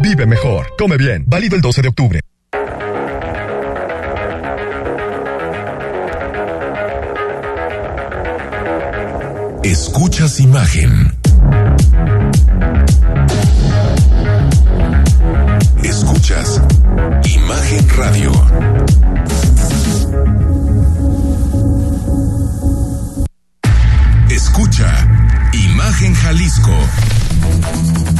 Vive mejor, come bien. Válido el 12 de octubre. Escuchas imagen. Escuchas Imagen Radio. Escucha Imagen Jalisco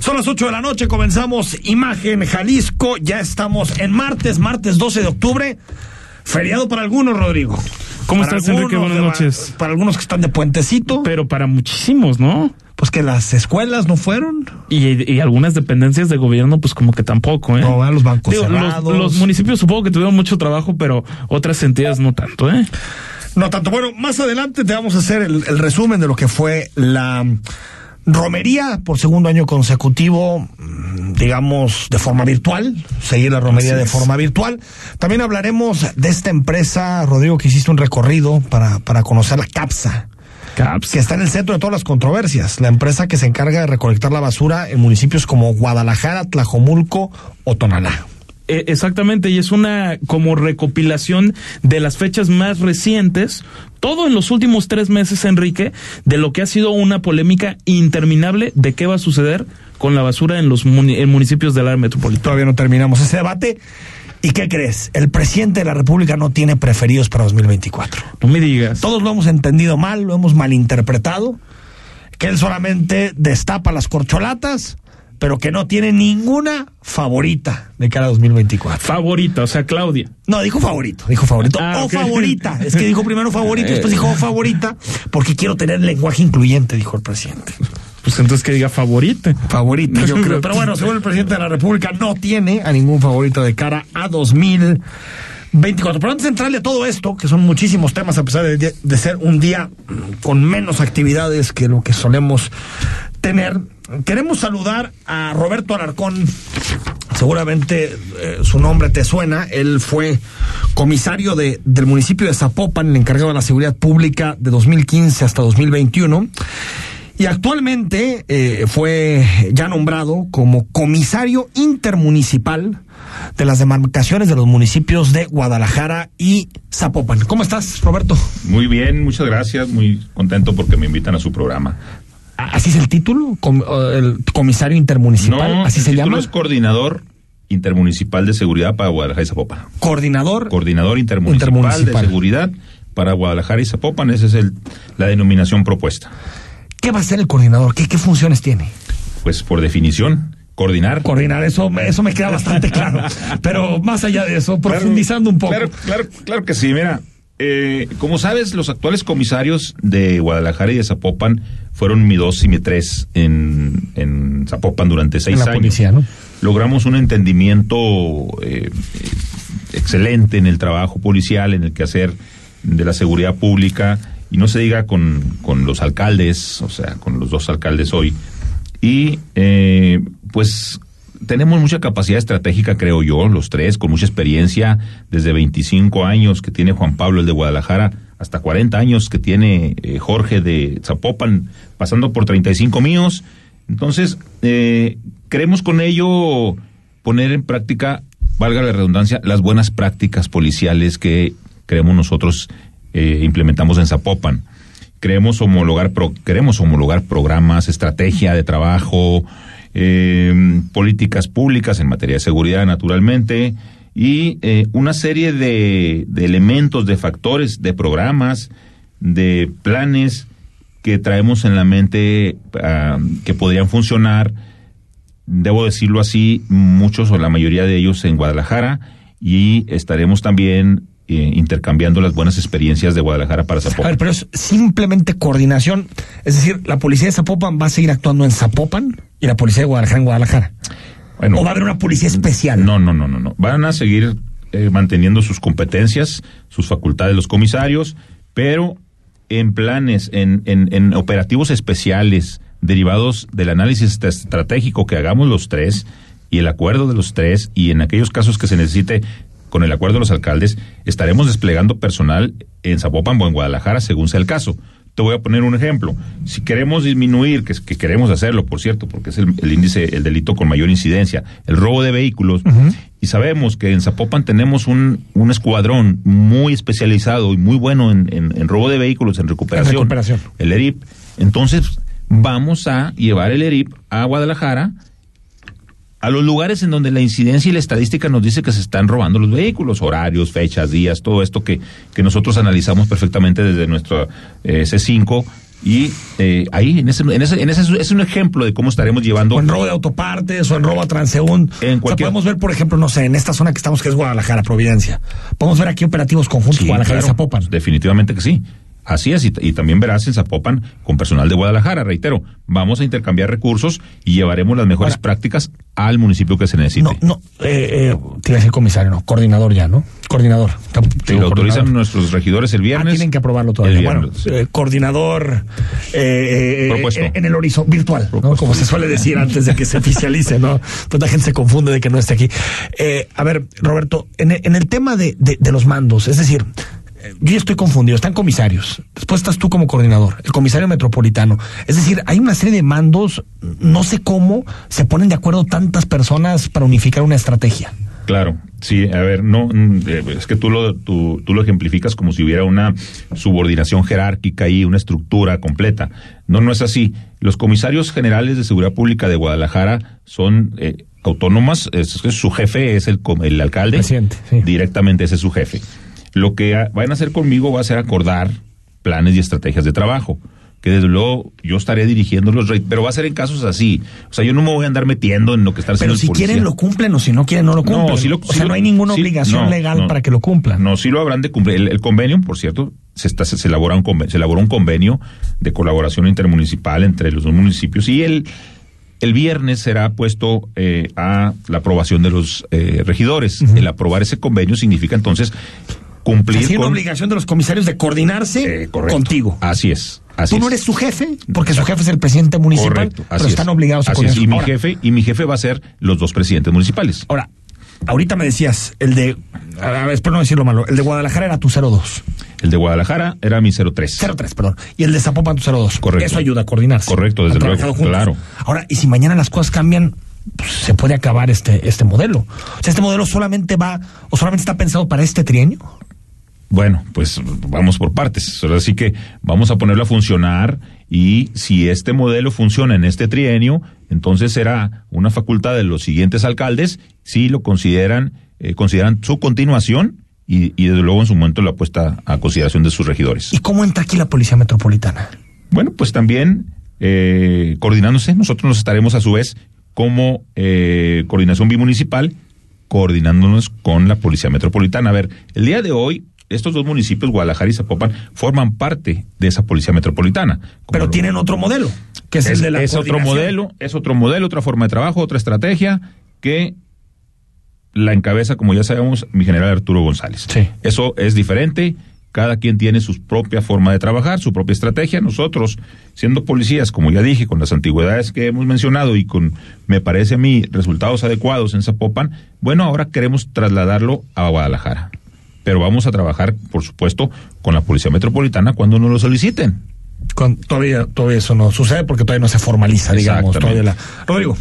son las 8 de la noche, comenzamos Imagen Jalisco, ya estamos en martes, martes 12 de octubre, feriado para algunos, Rodrigo. ¿Cómo estás, Enrique? Buenas noches. Para algunos que están de puentecito. Pero para muchísimos, ¿no? Pues que las escuelas no fueron. Y, algunas dependencias de gobierno, pues como que tampoco, ¿eh? No, los bancos cerrados. Los, los municipios supongo que tuvieron mucho trabajo, pero otras entidades no tanto, ¿eh? No tanto. Bueno, más adelante te vamos a hacer el resumen de lo que fue la romería por segundo año consecutivo, mm, digamos, de forma virtual, seguir la romería de forma virtual. También hablaremos de esta empresa, Rodrigo, que hiciste un recorrido para, para conocer la CAPSA. CAPSA. Que está en el centro de todas las controversias. La empresa que se encarga de recolectar la basura en municipios como Guadalajara, Tlajomulco o Tonalá. E, exactamente, y es una como recopilación de las fechas más recientes, todo en los últimos tres meses, Enrique, de lo que ha sido una polémica interminable de qué va a suceder con la basura en los municipios del área metropolitana. Todavía no terminamos ese debate. ¿Y qué crees? El presidente de la República no tiene preferidos para 2024. No me digas. Todos lo hemos entendido mal, lo hemos malinterpretado, que él solamente destapa las corcholatas pero que no tiene ninguna favorita de cara a 2024. Favorita, o sea, Claudia. No, dijo favorito, dijo favorito. Ah, o favorita. Es que dijo primero favorito, después dijo favorita, porque quiero tener lenguaje incluyente, dijo el presidente. Pues entonces que diga favorita. Favorita, yo creo. Pero bueno, según el presidente de la República, no tiene a ningún favorito de cara a 2024. Pero antes de entrarle a todo esto, que son muchísimos temas, a pesar de, de ser un día con menos actividades que lo que solemos tener, Queremos saludar a Roberto Alarcón. Seguramente eh, su nombre te suena. Él fue comisario de, del municipio de Zapopan, el encargado de la seguridad pública de 2015 hasta 2021. Y actualmente eh, fue ya nombrado como comisario intermunicipal de las demarcaciones de los municipios de Guadalajara y Zapopan. ¿Cómo estás, Roberto? Muy bien, muchas gracias. Muy contento porque me invitan a su programa. ¿Así es el título? ¿El comisario intermunicipal? ¿Así se llama? es coordinador intermunicipal de seguridad para Guadalajara y Zapopan. ¿Coordinador? Coordinador intermunicipal, de seguridad para Guadalajara y Zapopan. Esa es la denominación propuesta. ¿Qué va a ser el coordinador? ¿Qué, qué funciones tiene? Pues por definición, coordinar. Coordinar, eso, eso me queda bastante claro. Pero más allá de eso, profundizando un poco. Claro, claro, claro que sí. Mira, eh, como sabes, los actuales comisarios de Guadalajara y de Zapopan fueron mi dos y mi tres en, en Zapopan durante seis años. Logramos un entendimiento eh, excelente en el trabajo policial, en el quehacer de la seguridad pública, y no se diga con, con los alcaldes, o sea, con los dos alcaldes hoy. Y eh, pues tenemos mucha capacidad estratégica, creo yo, los tres, con mucha experiencia, desde 25 años que tiene Juan Pablo, el de Guadalajara, hasta 40 años que tiene eh, Jorge de Zapopan, pasando por 35 míos. Entonces, eh, queremos con ello poner en práctica, valga la redundancia, las buenas prácticas policiales que creemos nosotros eh, implementamos en Zapopan. Queremos homologar, queremos homologar programas, estrategia de trabajo, eh, políticas públicas en materia de seguridad, naturalmente, y eh, una serie de, elementos, de factores, de programas, de planes que traemos en la mente que podrían funcionar, debo decirlo así, muchos o la mayoría de ellos en Guadalajara, y estaremos también eh, intercambiando las buenas experiencias de Guadalajara para Zapopan. A ver, pero es simplemente coordinación. Es decir, la policía de Zapopan va a seguir actuando en Zapopan y la policía de Guadalajara en Guadalajara. Bueno, ¿O va a haber una policía especial? No, no, no, no. no. Van a seguir eh, manteniendo sus competencias, sus facultades los comisarios, pero en planes, en, en, en operativos especiales derivados del análisis estratégico que hagamos los tres y el acuerdo de los tres y en aquellos casos que se necesite con el acuerdo de los alcaldes, estaremos desplegando personal en Zapopan o en Guadalajara según sea el caso. Te voy a poner un ejemplo. Si queremos disminuir, que, que queremos hacerlo, por cierto, porque es el, índice, el delito con mayor incidencia, el robo de vehículos, y sabemos que en Zapopan tenemos un, un escuadrón muy especializado y muy bueno en, en, robo de vehículos, en recuperación, en recuperación, el ERIP. Entonces, vamos a llevar el ERIP a Guadalajara a los lugares en donde la incidencia y la estadística nos dice que se están robando los vehículos, horarios, fechas, días, todo esto que, que nosotros analizamos perfectamente desde nuestro eh, C5 y eh, ahí, en ese, en ese, en ese es un ejemplo de cómo estaremos llevando. O en robo de autopartes, o en robo a transeúnt. En cualquier... podemos ver, por ejemplo, no sé, en esta zona que estamos, que es Guadalajara, Providencia. Podemos ver aquí operativos conjuntos Guadalajara y Zapopan. Definitivamente que sí. Así es, y, también verás en Zapopan con personal de Guadalajara, reitero, vamos a intercambiar recursos y llevaremos las mejores prácticas al municipio que se necesite. No, no, eh, eh, te iba a decir comisario, no, coordinador ya, ¿no? Coordinador. Te, lo autorizan nuestros regidores el viernes. Ah, tienen que aprobarlo todavía. bueno, eh, coordinador eh, eh en el horizonte virtual, ¿no? como se suele decir antes de que se oficialice, ¿no? Pues la gente se confunde de que no esté aquí. a ver, Roberto, en, en el tema de, de, de los mandos, es decir, yo estoy confundido, están comisarios, después estás tú como coordinador, el comisario metropolitano. Es decir, hay una serie de mandos, no sé cómo se ponen de acuerdo tantas personas para unificar una estrategia. Claro, sí, a ver, no, mm, eh, es que tú lo, tú, lo ejemplificas como si hubiera una subordinación jerárquica y una estructura completa. No, no es así. Los comisarios generales de seguridad pública de Guadalajara son eh, autónomas, su jefe es el, el alcalde, directamente ese es su jefe. Lo que van a hacer conmigo va a ser acordar planes y estrategias de trabajo que desde luego yo estaré dirigiendo los pero va a ser en casos así. O sea, yo no me voy a andar metiendo en lo que está haciendo Pero si quieren lo cumplen o si no quieren no lo cumplen. No, si lo, o sea, no hay ninguna obligación legal para que lo cumplan. No, sí lo habrán de cumplir. El, convenio, por cierto, se está se, elabora un convenio, se elaboró un convenio de colaboración intermunicipal entre los dos municipios y el el viernes será puesto eh, a la aprobación de los eh, regidores. El aprobar ese convenio significa entonces cumplir. Es una obligación de los comisarios de coordinarse eh, contigo. Así es. Tú no eres su jefe, porque su jefe es el presidente municipal, correcto, pero están obligados a coordinarse. Y mi jefe y mi jefe va a ser los dos presidentes municipales. Ahora, ahorita me decías, el de, a ver, espero no decirlo malo, el de Guadalajara era tu 02. El de Guadalajara era mi 03. 03, perdón. Y el de Zapopan tu 02. Correcto. Eso ayuda a coordinarse. Correcto, desde luego. Claro. Ahora, y si mañana las cosas cambian, pues, se puede acabar este, este modelo. O sea, este modelo solamente va, o solamente está pensado para este trienio. Bueno, pues vamos por partes. Así que vamos a ponerlo a funcionar y si este modelo funciona en este trienio, entonces será una facultad de los siguientes alcaldes si lo consideran, eh, consideran su continuación y, desde luego en su momento la puesta a consideración de sus regidores. ¿Y cómo entra aquí la Policía Metropolitana? Bueno, pues también eh, coordinándose, nosotros nos estaremos a su vez como eh, coordinación bimunicipal coordinándonos con la Policía Metropolitana. A ver, el día de hoy estos dos municipios, Guadalajara y Zapopan, forman parte de esa policía metropolitana. Pero tienen otro modelo, que es, el de la Es otro modelo, es otro modelo, otra forma de trabajo, otra estrategia que la encabeza, como ya sabemos, mi general Arturo González. Sí. Eso es diferente. Cada quien tiene su propia forma de trabajar, su propia estrategia. Nosotros, siendo policías, como ya dije, con las antigüedades que hemos mencionado y con, me parece a mí, resultados adecuados en Zapopan, bueno, ahora queremos trasladarlo a Guadalajara pero vamos a trabajar, por supuesto, con la Policía Metropolitana cuando nos lo soliciten. todavía, todavía eso no sucede porque todavía no se formaliza, digamos. Todavía la... Rodrigo.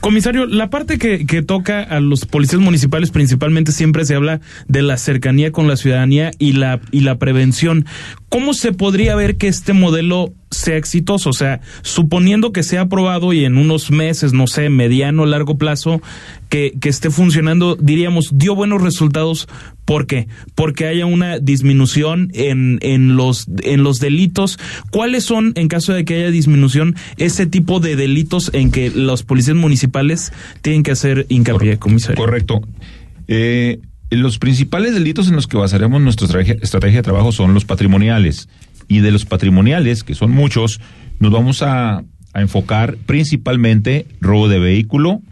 Comisario, la parte que, que toca a los policías municipales principalmente siempre se habla de la cercanía con la ciudadanía y la, y la prevención. ¿Cómo se podría ver que este modelo sea exitoso? O sea, suponiendo que sea aprobado y en unos meses, no sé, mediano o largo plazo, que, que esté funcionando, diríamos, dio buenos resultados. ¿Por qué? Porque haya una disminución en, en, los, en los delitos. ¿Cuáles son, en caso de que haya disminución, ese tipo de delitos en que los policías municipales tienen que hacer hincapié, comisario? Correcto. Eh, los principales delitos en los que basaremos nuestra estrategia, de trabajo son los patrimoniales. Y de los patrimoniales, que son muchos, nos vamos a, enfocar principalmente robo de vehículo,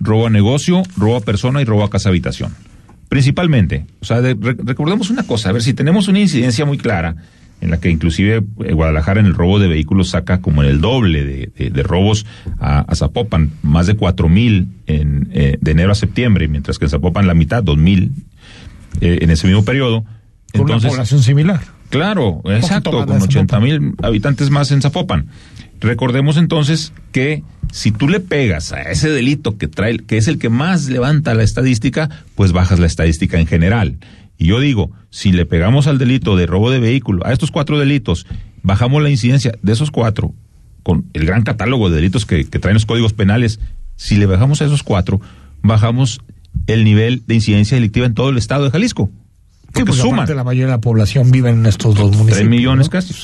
robo a negocio, robo a persona y robo a casa habitación. Principalmente. O sea, recordemos una cosa, a ver si tenemos una incidencia muy clara en la que inclusive eh, Guadalajara en el robo de vehículos saca como en el doble de, robos a, Zapopan, más de cuatro mil en, eh, de enero a septiembre, mientras que en Zapopan la mitad, dos mil eh, en ese mismo periodo. Con una población similar. Claro, exacto, con ochenta mil habitantes más en Zapopan. Recordemos entonces que si tú le pegas a ese delito que trae, que es el que más levanta la estadística, pues bajas la estadística en general. Y yo digo, si le pegamos al delito de robo de vehículo, a estos cuatro delitos, bajamos la incidencia de esos cuatro, con el gran catálogo de delitos que, traen los códigos penales, si le bajamos a esos cuatro, bajamos el nivel de incidencia delictiva en todo el estado de Jalisco. Porque sí, suman. la mayoría de la población vive en estos dos municipios. Tres millones casi.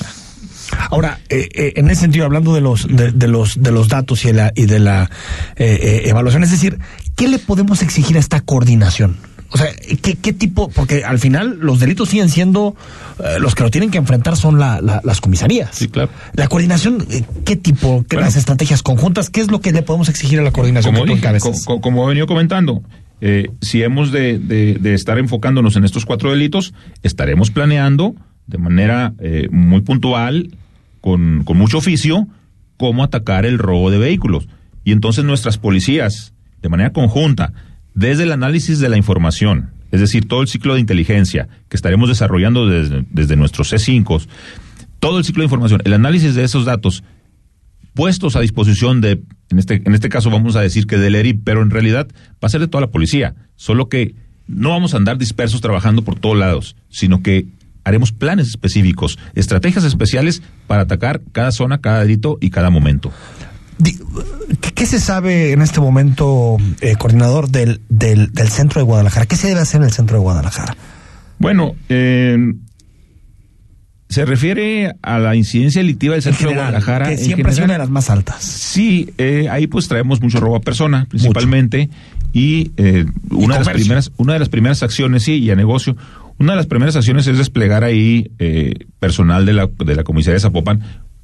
Ahora, eh, eh, en ese sentido, hablando de los de, los de los datos y de la y de la eh, evaluación, es decir, ¿qué le podemos exigir a esta coordinación? O sea, ¿qué, tipo? Porque al final los delitos siguen siendo eh, los que lo tienen que enfrentar son las comisarías. Sí, claro. La coordinación, eh, ¿qué tipo? ¿Qué las estrategias conjuntas? ¿Qué es lo que le podemos exigir a la coordinación como, que como, he venido comentando, eh, si hemos de, estar enfocándonos en estos cuatro delitos, estaremos planeando de manera muy puntual, con, con mucho oficio, cómo atacar el robo de vehículos. Y entonces nuestras policías, de manera conjunta, desde el análisis de la información, es decir, todo el ciclo de inteligencia que estaremos desarrollando desde, nuestros C5, todo el ciclo de información, el análisis de esos datos puestos a disposición de, en este, en este caso vamos a decir que del ERI, pero en realidad va a ser de toda la policía, solo que no vamos a andar dispersos trabajando por todos lados, sino que haremos planes específicos, estrategias especiales para atacar cada zona, cada delito y cada momento. ¿Qué se sabe en este momento, eh, coordinador, del, del, centro de Guadalajara? ¿Qué se debe hacer en el centro de Guadalajara? Bueno, eh, se refiere a la incidencia delictiva del centro de Guadalajara. Que siempre es una de las más altas. Sí, eh, ahí pues traemos mucho robo a persona, principalmente. Y, una, de las primeras, una de las primeras acciones, sí, y a negocio, una de las primeras acciones es desplegar ahí personal de la, de la comisaría de Zapopan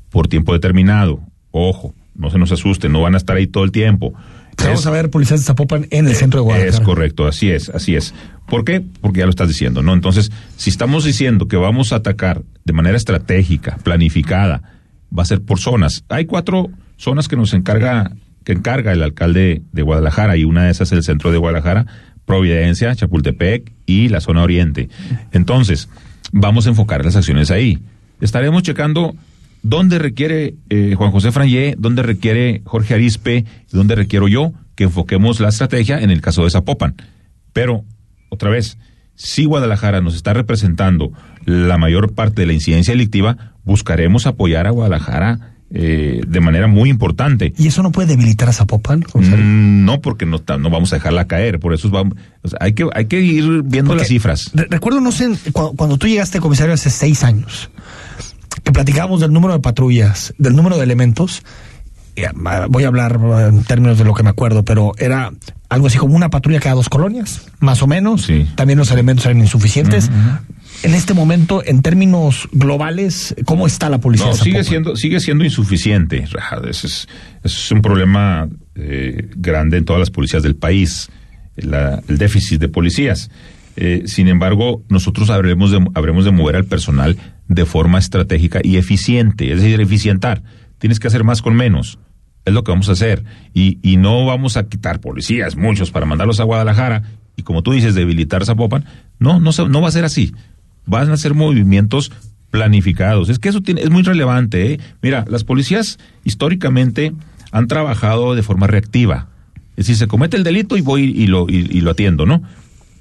por tiempo determinado. Ojo, no se nos asusten, no van a estar ahí todo el tiempo. Vamos a ver policías de Zapopan en el centro de Guadalajara. Es correcto, así es, así es. ¿Por qué? Porque ya lo estás diciendo, ¿no? Entonces, si estamos diciendo que vamos a atacar de manera estratégica, planificada, va a ser por zonas. Hay cuatro zonas que nos encarga, que encarga el alcalde de Guadalajara, y una de esas es el centro de Guadalajara, Providencia, Chapultepec y la zona oriente. Entonces, vamos a enfocar las acciones ahí. Estaremos checando ¿Dónde requiere eh, Juan José Frangé? ¿Dónde requiere Jorge Arispe? ¿Dónde requiero yo que enfoquemos la estrategia en el caso de Zapopan? Pero, otra vez, si Guadalajara nos está representando la mayor parte de la incidencia delictiva, buscaremos apoyar a Guadalajara eh, de manera muy importante. ¿Y eso no puede debilitar a Zapopan? Mm, no, porque no, no vamos a dejarla caer. Por eso vamos, hay, que, hay que ir viendo las cifras. recuerdo, no sé, cuando, cuando, tú llegaste comisario hace seis años, que platicábamos del número de patrullas, del número de elementos, voy a hablar en términos de lo que me acuerdo, pero era algo así como una patrulla cada dos colonias, más o menos. También los elementos eran insuficientes. En este momento, en términos globales, ¿cómo está la policía? sigue siendo, sigue siendo insuficiente. Ese es, es un problema eh, grande en todas las policías del país, el déficit de policías. Eh, sin embargo, nosotros habremos de, habremos de mover al personal de forma estratégica y eficiente, es decir, eficientar. Tienes que hacer más con menos. Es lo que vamos a hacer. Y, y no vamos a quitar policías, muchos, para mandarlos a Guadalajara y, como tú dices, debilitar Zapopan. No, no, no va a ser así. Van a ser movimientos planificados. Es que eso tiene, es muy relevante. ¿eh? Mira, las policías históricamente han trabajado de forma reactiva. Es decir, se comete el delito y voy y lo, y lo atiendo, ¿no?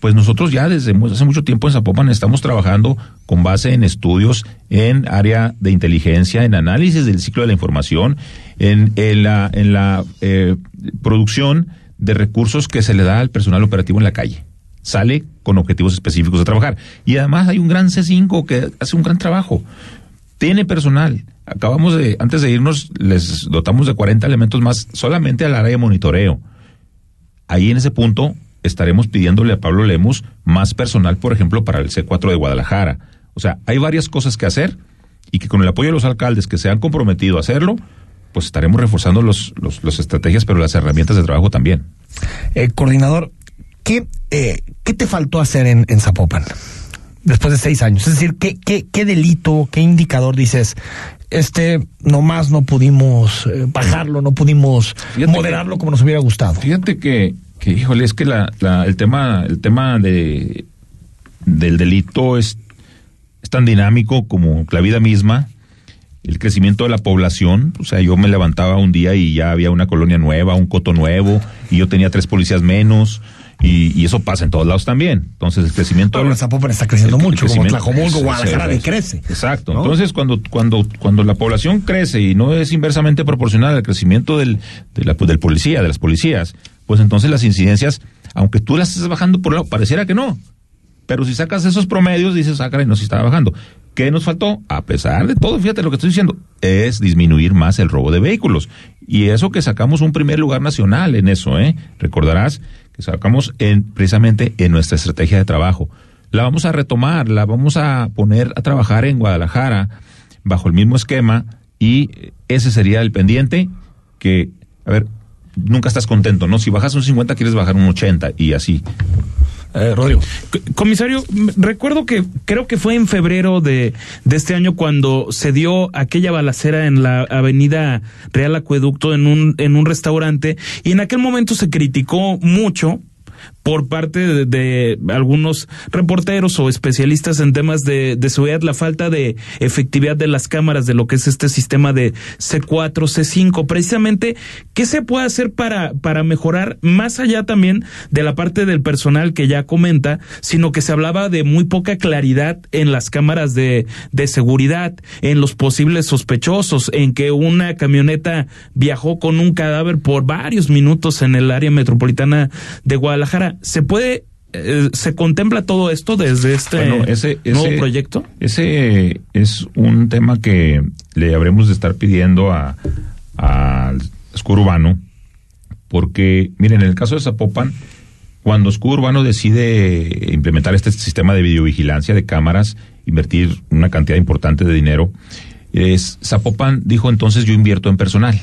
Pues nosotros ya desde hace mucho tiempo en Zapopan estamos trabajando con base en estudios en área de inteligencia, en análisis del ciclo de la información, en, la, en la eh, producción de recursos que se le da al personal operativo en la calle. Sale con objetivos específicos de trabajar. Y además hay un gran C5 que hace un gran trabajo. Tiene personal. Acabamos de, antes de irnos, les dotamos de 40 elementos más solamente al área de monitoreo. Ahí en ese punto estaremos pidiéndole a Pablo Lemus más personal, por ejemplo, para el C4 de Guadalajara. O sea, hay varias cosas que hacer y que con el apoyo de los alcaldes que se han comprometido a hacerlo, pues estaremos reforzando los, los, estrategias, pero las herramientas de trabajo también. Eh, coordinador, ¿qué, eh, ¿qué te faltó hacer en, en Zapopan? Después de seis años. Es decir, ¿qué, qué, qué delito, qué indicador dices? este nomás no pudimos eh, bajarlo, no pudimos moderarlo como nos hubiera gustado. Fíjate que híjole, es que la, la, el tema, el tema de del delito es, es tan dinámico como la vida misma el crecimiento de la población, o sea, yo me levantaba un día y ya había una colonia nueva, un coto nuevo, y yo tenía tres policías menos, y, eso pasa en todos lados también. Entonces el crecimiento... Pero Zapopan está creciendo mucho, como Tlajomulco, Guadalajara crece. Exacto. Entonces cuando, cuando, cuando la población crece y no es inversamente proporcional al crecimiento del, del policía, de las policías, pues entonces las incidencias, aunque tú las estés bajando por lado, pareciera que no. Pero si sacas esos promedios, dices, ah, caray, no, si está bajando. ¿Qué nos faltó? A pesar de todo, fíjate lo que estoy diciendo, es disminuir más el robo de vehículos. Y eso que sacamos un primer lugar nacional en eso, ¿eh? Recordarás sacamos en, precisamente en nuestra estrategia de trabajo. La vamos a retomar, la vamos a poner a trabajar en Guadalajara bajo el mismo esquema y ese sería el pendiente que, a ver, nunca estás contento, ¿no? Si bajas un 50 quieres bajar un 80 y así. Eh, Rodrigo. Comisario, recuerdo que creo que fue en febrero de, de este año cuando se dio aquella balacera en la avenida Real Acueducto en un, en un restaurante y en aquel momento se criticó mucho por parte de, algunos reporteros o especialistas en temas de, seguridad, la falta de efectividad de las cámaras de lo que es este sistema de C4, C5. Precisamente, ¿qué se puede hacer para, para mejorar más allá también de la parte del personal que ya comenta, sino que se hablaba de muy poca claridad en las cámaras de, de seguridad, en los posibles sospechosos, en que una camioneta viajó con un cadáver por varios minutos en el área metropolitana de Guadalajara? ¿Se puede eh, ¿Se contempla todo esto desde este nuevo proyecto? Ese es un tema que le habremos de estar pidiendo a, al Escudo Urbano, porque, miren, en el caso de Zapopan, cuando Escudo Urbano decide implementar este sistema de videovigilancia de cámaras, invertir una cantidad importante de dinero, es, Zapopan dijo entonces yo invierto en personal.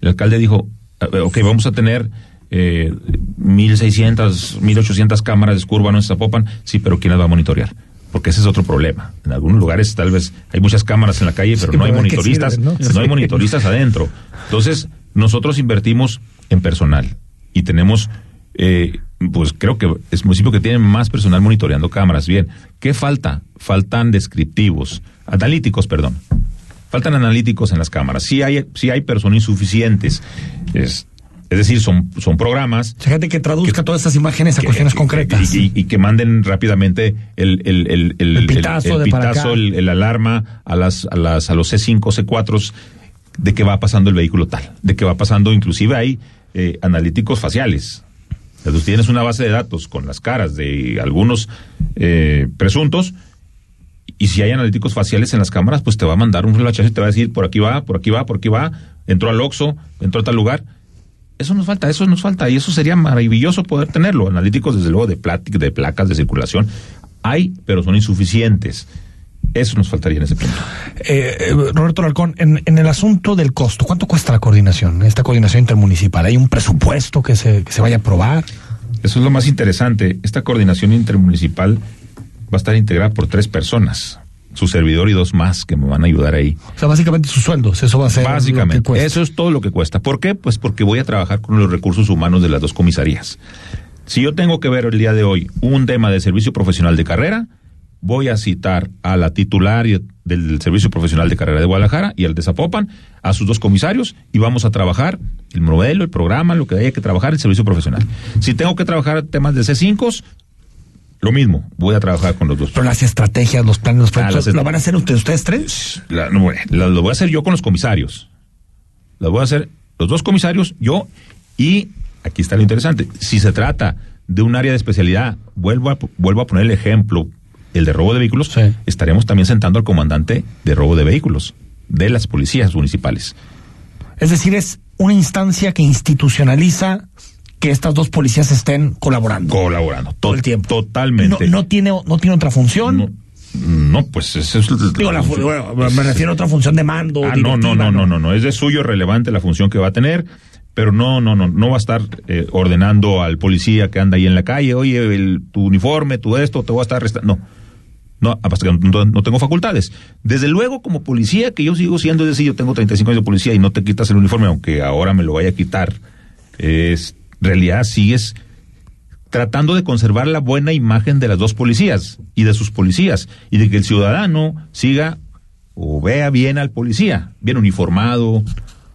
El alcalde dijo, ok, vamos a tener eh, 1.600, 1.800 cámaras de escudo en Zapopan, sí, pero ¿quién las va a monitorear? Porque ese es otro problema. En algunos lugares tal vez hay muchas cámaras en la calle, pero no hay monitoristas, ¿no? hay monitoristas adentro. Entonces, nosotros invertimos en personal y tenemos, eh, pues creo que es municipio que tiene más personal monitoreando cámaras. Bien, ¿qué falta? Faltan descriptivos, analíticos, perdón. Faltan analíticos en las cámaras. Sí hay, sí hay personas insuficientes. Es, es decir, son, son programas. gente que traduzca todas estas imágenes a cuestiones concretas. Y, que manden rápidamente el, el, el, el, pitazo, el, el, alarma a, las, a, las, a los C5, C4 de que va pasando el vehículo tal, de que va pasando, inclusive hay eh, analíticos faciales. Entonces tienes una base de datos con las caras de algunos eh, presuntos y si hay analíticos faciales en las cámaras, pues te va a mandar un flash y te va a decir por aquí va, por aquí va, por aquí va, entró al Oxxo, entró a tal lugar eso nos falta, eso nos falta y eso sería maravilloso poder tenerlo. Analíticos, desde luego, de, de placas de circulación. Hay, pero son insuficientes. Eso nos faltaría en ese punto. Eh, eh, Roberto Larcón, en, el asunto del costo, ¿cuánto cuesta la coordinación, esta coordinación intermunicipal? ¿Hay un presupuesto que se, que se vaya a aprobar? Eso es lo más interesante. Esta coordinación intermunicipal va a estar integrada por tres personas su servidor y dos más que me van a ayudar ahí. O sea, básicamente sus sueldos, eso va a ser. Básicamente, eso es todo lo que cuesta. ¿Por qué? Pues porque voy a trabajar con los recursos humanos de las dos comisarías. Si yo tengo que ver el día de hoy un tema de servicio profesional de carrera, voy a citar a la titular del Servicio Profesional de Carrera de Guadalajara y al de Zapopan, a sus dos comisarios, y vamos a trabajar el modelo, el programa, lo que haya que trabajar, el servicio profesional. Si tengo que trabajar temas de C5, lo mismo, voy a trabajar con los dos. Pero las estrategias, los planes, los proyectos, ¿lo van a hacer ustedes, ustedes tres? no, lo voy a hacer yo con los comisarios. Lo voy a hacer los dos comisarios, yo, y aquí está lo interesante. Si se trata de un área de especialidad, vuelvo a, vuelvo a poner el ejemplo, el de robo de vehículos, estaremos también sentando al comandante de robo de vehículos de las policías municipales. Es decir, es una instancia que institucionaliza que estas dos policías estén colaborando. Colaborando. Todo el tiempo. Totalmente. No, tiene, no tiene otra función. No, pues eso es. Digo, me refiero a otra función de mando. Ah, no, no, no, no, no, no. Es de suyo relevante la función que va a tener pero no, no, no, no va a estar eh, ordenando al policía que anda ahí en la calle, oye, el, tu uniforme, tu esto, te voy a estar arrestando. No, no, hasta que no, tengo facultades. Desde luego, como policía, que yo sigo siendo, es decir, yo tengo 35 años de policía y no te quitas el uniforme, aunque ahora me lo vaya a quitar, es, en realidad sigues tratando de conservar la buena imagen de las dos policías y de sus policías y de que el ciudadano siga o vea bien al policía, bien uniformado,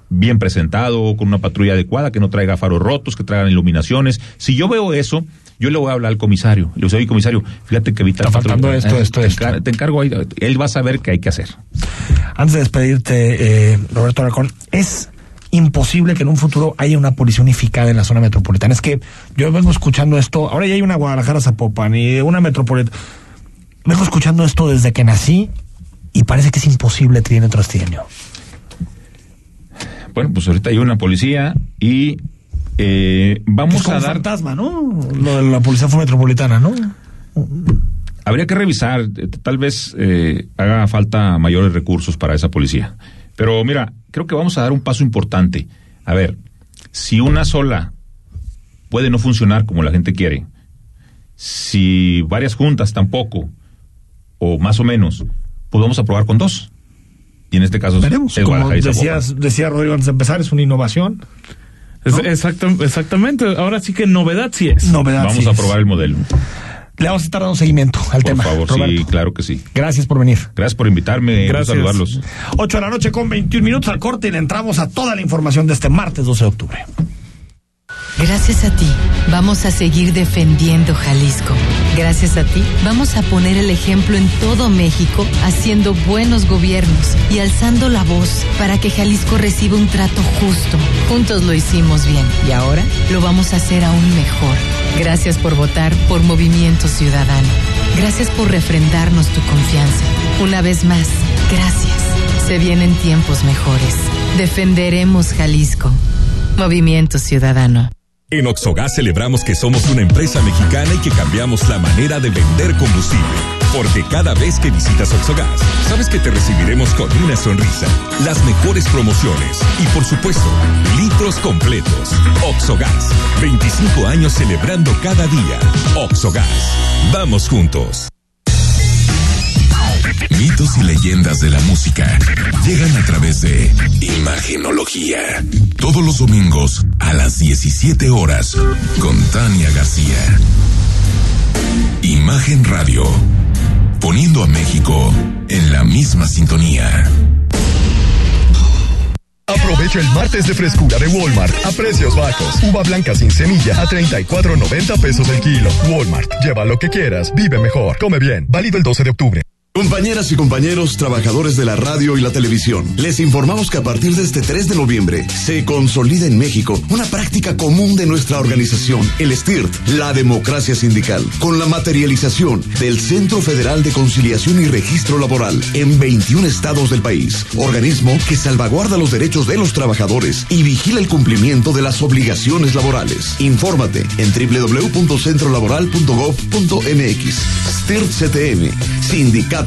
bien presentado, con una patrulla adecuada, que no traiga faros rotos, que traigan iluminaciones. Si yo veo eso, yo le voy a hablar al comisario. Le digo, oye, comisario, fíjate que evita... Está faltando esto, eh, esto, te esto. te encargo ahí, él va a saber qué hay que hacer. Antes de despedirte, eh, Roberto Aracón, es imposible que en un futuro haya una policía unificada en la zona metropolitana. Es que yo vengo escuchando esto, ahora ya hay una Guadalajara Zapopan y una metropolitana. Vengo escuchando esto desde que nací y parece que es imposible trienio tras trienio. Bueno, pues ahorita hay una policía y eh, vamos a dar. fantasma, ¿no? Lo de la policía metropolitana, ¿no? Habría que revisar, eh, tal vez eh, haga falta mayores recursos para esa policía. Pero mira, creo que vamos a dar un paso importante. A ver, si una sola puede no funcionar como la gente quiere, si varias juntas tampoco, o más o menos, podemos aprobar con dos. Y en este caso, Veremos. Como decías, decía Rodrigo antes de empezar, es una innovación exactamente. Ahora sí que novedad sí es. Novedad Vamos a probar el modelo. Le vamos a estar dando seguimiento al tema. Por favor, sí, claro que sí. Gracias por venir. Gracias por invitarme. Gracias. saludarlos. 8 de la noche con 21 minutos al corte y le entramos a toda la información de este martes 12 de octubre. Gracias a ti, vamos a seguir defendiendo Jalisco. Gracias a ti, vamos a poner el ejemplo en todo México, haciendo buenos gobiernos y alzando la voz para que Jalisco reciba un trato justo. Juntos lo hicimos bien y ahora lo vamos a hacer aún mejor. Gracias por votar por Movimiento Ciudadano. Gracias por refrendarnos tu confianza. Una vez más, gracias. Se vienen tiempos mejores. Defenderemos Jalisco. Movimiento Ciudadano. En Oxogas celebramos que somos una empresa mexicana y que cambiamos la manera de vender combustible. Porque cada vez que visitas Oxogas, sabes que te recibiremos con una sonrisa, las mejores promociones y por supuesto, litros completos. Oxogas, 25 años celebrando cada día. Oxogas, vamos juntos. Mitos y leyendas de la música llegan a través de Imagenología. Todos los domingos a las 17 horas con Tania García. Imagen Radio. Poniendo a México en la misma sintonía. Aprovecha el martes de frescura de Walmart a precios bajos. Uva blanca sin semilla a 34.90 pesos el kilo. Walmart. Lleva lo que quieras. Vive mejor. Come bien. Válido el 12 de octubre. Compañeras y compañeros trabajadores de la radio y la televisión, les informamos que a partir de este 3 de noviembre se consolida en México una práctica común de nuestra organización, el STIRT, la democracia sindical, con la materialización del Centro Federal de Conciliación y Registro Laboral en 21 estados del país, organismo que salvaguarda los derechos de los trabajadores y vigila el cumplimiento de las obligaciones laborales. Infórmate en www.centrolaboral.gov.mx. STIRT CTM, Sindicato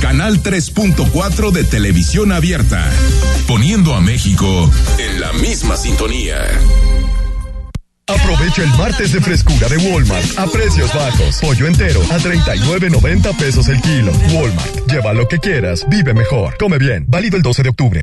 Canal 3.4 de televisión abierta, poniendo a México en la misma sintonía. Aprovecha el martes de frescura de Walmart a precios bajos. Pollo entero a 39.90 pesos el kilo. Walmart. Lleva lo que quieras, vive mejor. Come bien. Válido el 12 de octubre.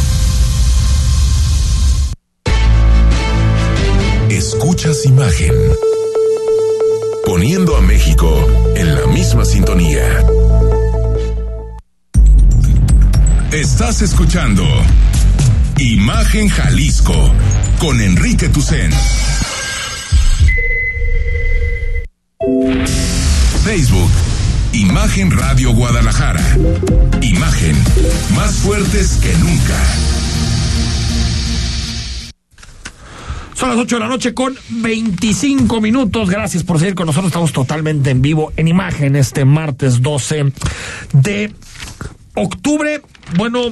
Escuchas imagen. Poniendo a México en la misma sintonía. Estás escuchando Imagen Jalisco con Enrique Tucen. Facebook, Imagen Radio Guadalajara. Imagen, más fuertes que nunca. Son las 8 de la noche con 25 minutos. Gracias por seguir con nosotros. Estamos totalmente en vivo en imagen este martes 12 de octubre. Bueno,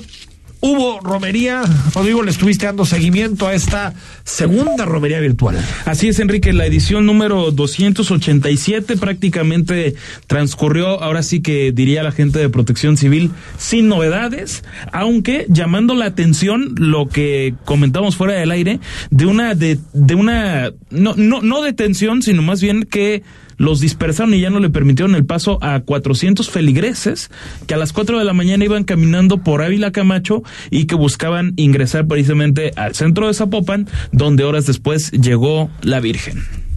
hubo romería. Rodrigo, le estuviste dando seguimiento a esta segunda romería virtual. Así es, Enrique. La edición número 287 prácticamente transcurrió, ahora sí que diría la gente de protección civil, sin novedades, aunque llamando la atención lo que comentamos fuera del aire, de una, de, de una, no, no, no detención, sino más bien que los dispersaron y ya no le permitieron el paso a 400 feligreses que a las 4 de la mañana iban caminando por Ávila Camacho y que buscaban ingresar precisamente al centro de Zapopan, donde horas después llegó la Virgen.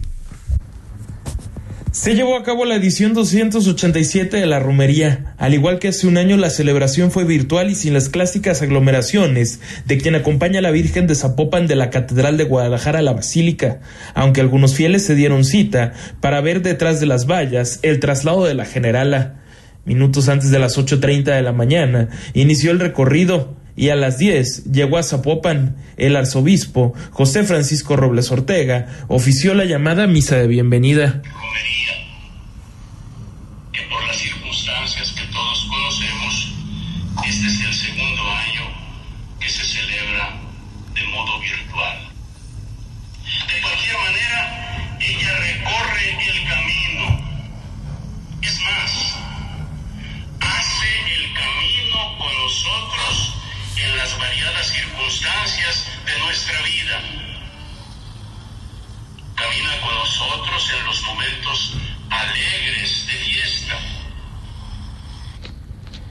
Se llevó a cabo la edición 287 de la romería. Al igual que hace un año, la celebración fue virtual y sin las clásicas aglomeraciones de quien acompaña a la Virgen de Zapopan de la Catedral de Guadalajara a la Basílica, aunque algunos fieles se dieron cita para ver detrás de las vallas el traslado de la generala. Minutos antes de las 8.30 de la mañana, inició el recorrido y a las 10 llegó a Zapopan. El arzobispo José Francisco Robles Ortega ofició la llamada misa de bienvenida. De nuestra vida. Con nosotros en los momentos alegres de fiesta.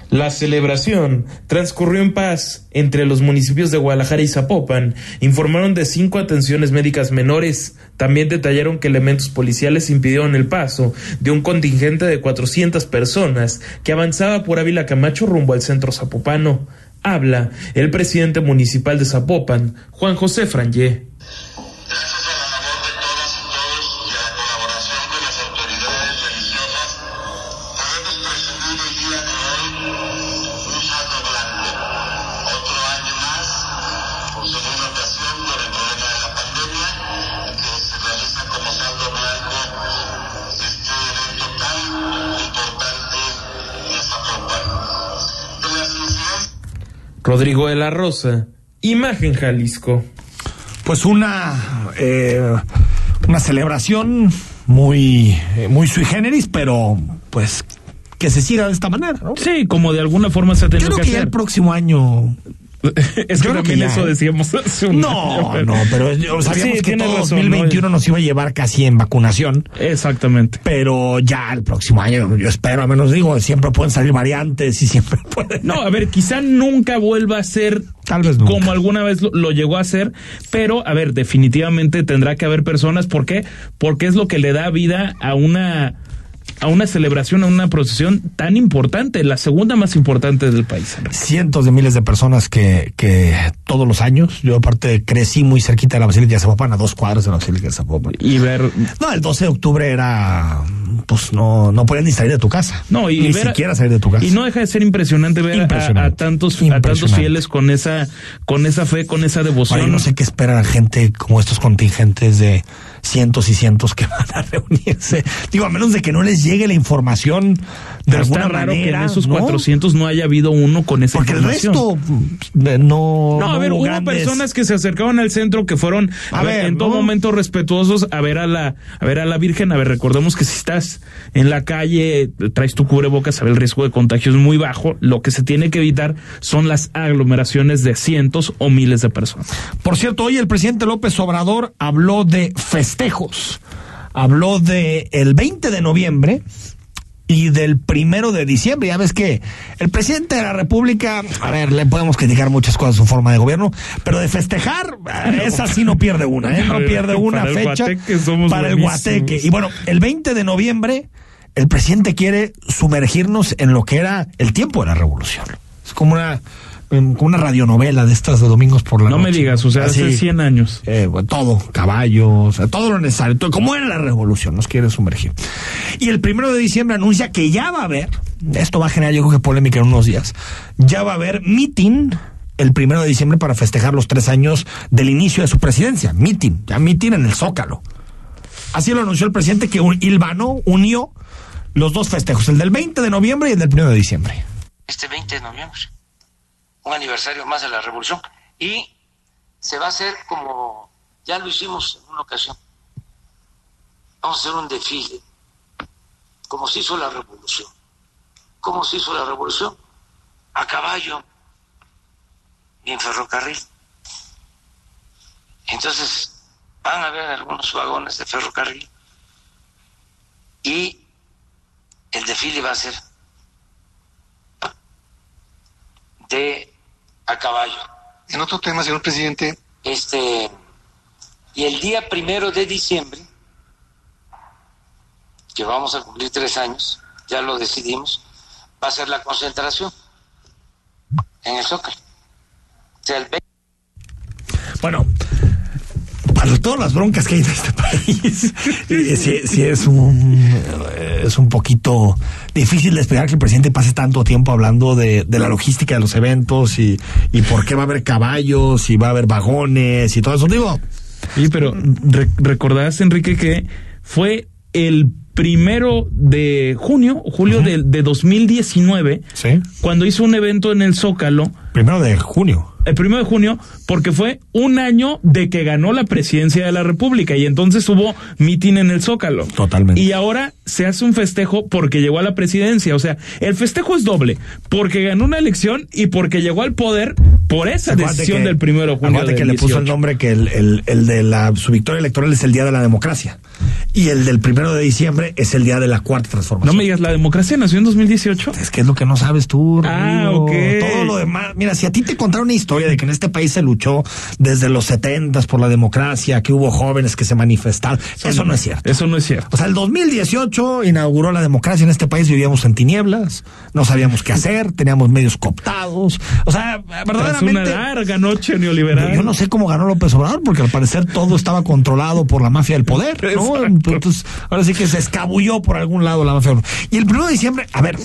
La celebración transcurrió en paz entre los municipios de Guadalajara y Zapopan. Informaron de cinco atenciones médicas menores. También detallaron que elementos policiales impidieron el paso de un contingente de 400 personas que avanzaba por Ávila Camacho rumbo al centro zapopano. Habla el presidente municipal de Zapopan, Juan José Frangé. Rodrigo de la Rosa, Imagen Jalisco. Pues una eh, una celebración muy eh, muy sui generis, pero pues que se siga de esta manera, ¿no? Sí, como de alguna forma se ha Yo tenido creo que que ya hacer. el próximo año es Yo que también eso ¿eh? decíamos hace un No, año, no, pero sabíamos Sí, que todo razón, 2021 nos iba a llevar casi en vacunación, Exactamente. pero ya el próximo año, yo espero, al menos digo, siempre pueden salir variantes y siempre pueden. No, a ver, quizá nunca vuelva a ser Tal vez nunca. como alguna vez lo, lo llegó a ser, pero a ver, definitivamente tendrá que haber personas. ¿Por qué? Porque es lo que le da vida a una a una celebración, a una procesión tan importante, la segunda más importante del país. Enrique. cientos de miles de personas que, que todos los años, yo aparte crecí muy cerquita de la Basílica de Zapopan, a dos cuadras de la Basílica de Zapopan. Y ver No, el 12 de octubre era, pues no, no podías ni salir de tu casa. No, y ni ver siquiera salir de tu casa. Y no deja de ser impresionante ver a- Impresionante. A, tantos a tantos fieles con esa con esa fe, con esa devoción. Ahora, yo no sé qué esperan a gente como estos contingentes de cientos y cientos que van a reunirse. Digo, a menos de que no les llegue la información de está alguna raro manera. que en esos ¿no? 400 no haya habido uno con esa Porque el resto eh, no. No, a ver, hubo grandes- personas que se acercaban al centro que fueron A a ver, ver, en todo ¿no? momento respetuosos a ver a la a ver a la Virgen. A ver, recordemos que si estás en la calle, traes tu cubrebocas, a ver, el riesgo de contagio es muy bajo. Lo que se tiene que evitar son las aglomeraciones de cientos o miles de personas. Por cierto, hoy el presidente López Obrador habló de festejos. Habló de el 20 de noviembre y del primero de diciembre. Ya ves que el presidente de la República, a ver, le podemos criticar muchas cosas su forma de gobierno, pero de festejar, esa sí no pierde una, ¿eh? No pierde una fecha para el guateque. Y bueno, el 20 de noviembre, el presidente quiere sumergirnos en lo que era el tiempo de la revolución. Es como una con una radionovela de estas de domingos por la no noche. No me digas, o sea, hace 100 años. Eh, todo, caballos, todo lo necesario. Todo, ¿Cómo era la revolución? Nos quiere sumergir. Y el primero de diciembre anuncia que ya va a haber, esto va a generar yo creo que polémica en unos días, ya va a haber meeting el primero de diciembre para festejar los tres años del inicio de su presidencia. Meeting, ya meeting en el Zócalo. Así lo anunció el presidente que un Ilvano unió los dos festejos, el del 20 de noviembre y el del primero de diciembre. Este 20 de noviembre un aniversario más de la revolución. Y se va a hacer como ya lo hicimos en una ocasión. Vamos a hacer un desfile, como se hizo la revolución. ¿Cómo se hizo la revolución? A caballo y en ferrocarril. Entonces van a ver algunos vagones de ferrocarril y el desfile va a ser de a caballo. En otro tema, señor presidente. Este, y el día primero de diciembre, que vamos a cumplir tres años, ya lo decidimos, va a ser la concentración en el Zócalo. O sea, el Bueno, para todas las broncas que hay en este país, sí, es un es un poquito difícil de esperar que el presidente pase tanto tiempo hablando de, la logística de los eventos y, y por qué va a haber caballos y va a haber vagones y todo eso. Digo. Sí, pero recordás, Enrique, que fue el primero de junio, julio de, de, 2019, ¿Sí? cuando hizo un evento en el Zócalo. Primero de junio el primero de junio, porque fue un año de que ganó la presidencia de la República y entonces hubo mitin en el Zócalo. Totalmente. Y ahora se hace un festejo porque llegó a la presidencia. O sea, el festejo es doble, porque ganó una elección y porque llegó al poder por esa decisión del primero de junio. que le puso el nombre que el, el, el de la, su victoria electoral es el Día de la Democracia. Y el del primero de diciembre es el Día de la Cuarta Transformación. No me digas, ¿la democracia nació en 2018? Es que es lo que no sabes tú, Ah, ok. Todo lo demás. Mira, si a ti te contaron una historia de que en este país se luchó desde los setentas por la democracia, que hubo jóvenes que se manifestaron, eso, no es cierto. Eso no es cierto. O sea, el 2018 inauguró la democracia en este país, vivíamos en tinieblas, no sabíamos qué hacer, teníamos medios cooptados. O sea, verdaderamente. Tras una larga noche neoliberal. Yo no sé cómo ganó López Obrador, porque al parecer todo estaba controlado por la mafia del poder, ¿no? Ahora sí que se escabulló por algún lado la mafia. Y el primero de diciembre, a ver,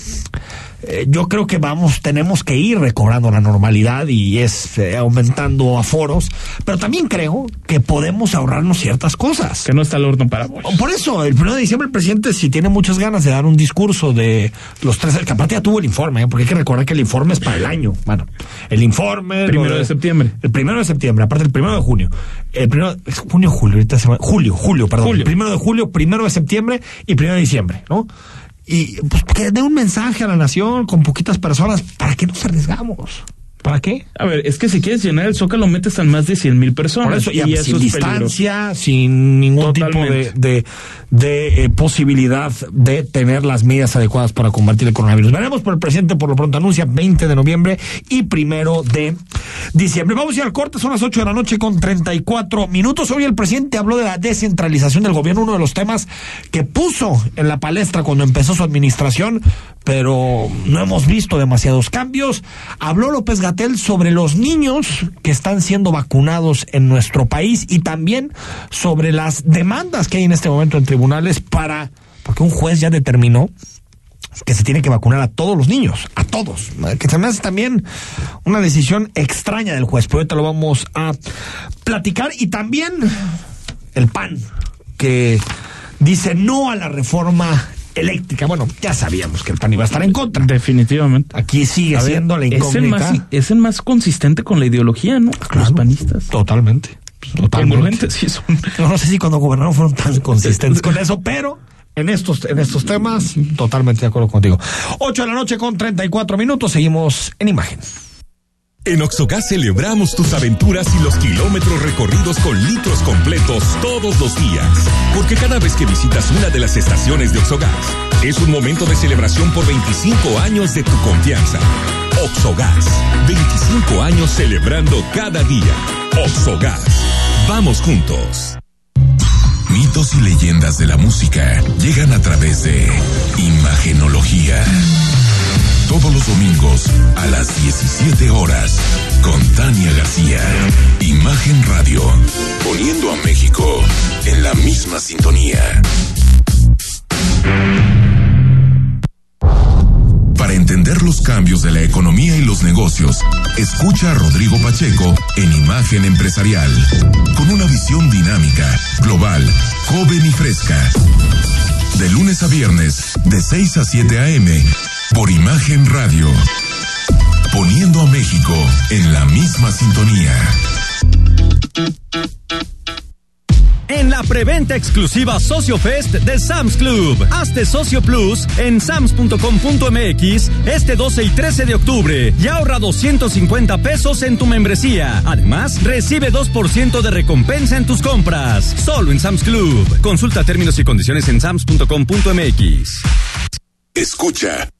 eh, yo creo que vamos, tenemos que ir recobrando la normalidad y es eh, aumentando aforos, pero también creo que podemos ahorrarnos ciertas cosas. Que no está el horno para vos. Por eso, el primero de diciembre el presidente si tiene muchas ganas de dar un discurso de los tres, que aparte ya tuvo el informe, ¿eh? porque hay que recordar que el informe es para el año. Bueno, el informe... Primero de, septiembre. El primero de septiembre, aparte el primero de junio. El primero, es junio, julio, ahorita se va, julio, julio, perdón. Julio. primero de julio, primero de septiembre y primero de diciembre, ¿no? Y pues que dé un mensaje a la nación con poquitas personas, ¿para qué nos arriesgamos? ¿Para qué? A ver, es que si quieres llenar el Zócalo metes a más de 100 mil personas. Por eso, y, y eso sin distancia, sin ningún Totalmente. tipo de, de, de eh, posibilidad de tener las medidas adecuadas para combatir el coronavirus. Veremos, por el presidente por lo pronto anuncia 20 de noviembre y primero de diciembre. Vamos a ir al corte, son las 8 de la noche con 34 minutos. Hoy el presidente habló de la descentralización del gobierno, uno de los temas que puso en la palestra cuando empezó su administración, pero no hemos visto demasiados cambios. Habló López Sobre los niños que están siendo vacunados en nuestro país y también sobre las demandas que hay en este momento en tribunales para, porque un juez ya determinó que se tiene que vacunar a todos los niños, a todos, que se me hace también una decisión extraña del juez, pero ahorita lo vamos a platicar. Y también el PAN, que dice no a la reforma eléctrica. Bueno, ya sabíamos que el PAN iba a estar en contra. Definitivamente. Aquí sigue A ver, siendo la Es el, incógnita. más, es el más consistente con la ideología, ¿no? Claro. Los panistas. Totalmente. Totalmente. Congruentes, sí son. No, no sé si cuando gobernaron fueron tan consistentes con eso, pero en estos, en estos temas, totalmente de acuerdo contigo. 8 de la noche con 34 minutos, seguimos en imagen. En Oxogas celebramos tus aventuras y los kilómetros recorridos con litros completos todos los días. Porque cada vez que visitas una de las estaciones de Oxogas, Es un momento de celebración por 25 años de tu confianza. Oxogas, 25 años celebrando cada día. Oxogas, vamos juntos. Mitos y leyendas de la música llegan a través de Imagenología. Todos los domingos a las 17 horas con Tania García. Imagen Radio, poniendo a México en la misma sintonía. Para entender los cambios de la economía y los negocios, escucha a Rodrigo Pacheco en Imagen Empresarial, con una visión dinámica, global, joven y fresca. De lunes a viernes, de 6 a 7 a.m., por Imagen Radio. Poniendo a México en la misma sintonía. En la preventa exclusiva Socio Fest de Sam's Club. Hazte Socio Plus en sams.com.mx este 12 y 13 de octubre y ahorra 250 pesos en tu membresía. Además, recibe 2% de recompensa en tus compras. Solo en Sam's Club. Consulta términos y condiciones en sams.com.mx. Escucha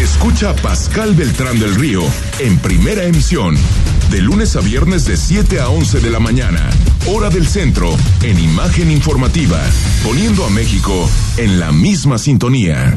Escucha a Pascal Beltrán del Río en primera emisión, de lunes a viernes de 7 a 11 de la mañana, hora del centro, en imagen informativa, poniendo a México en la misma sintonía.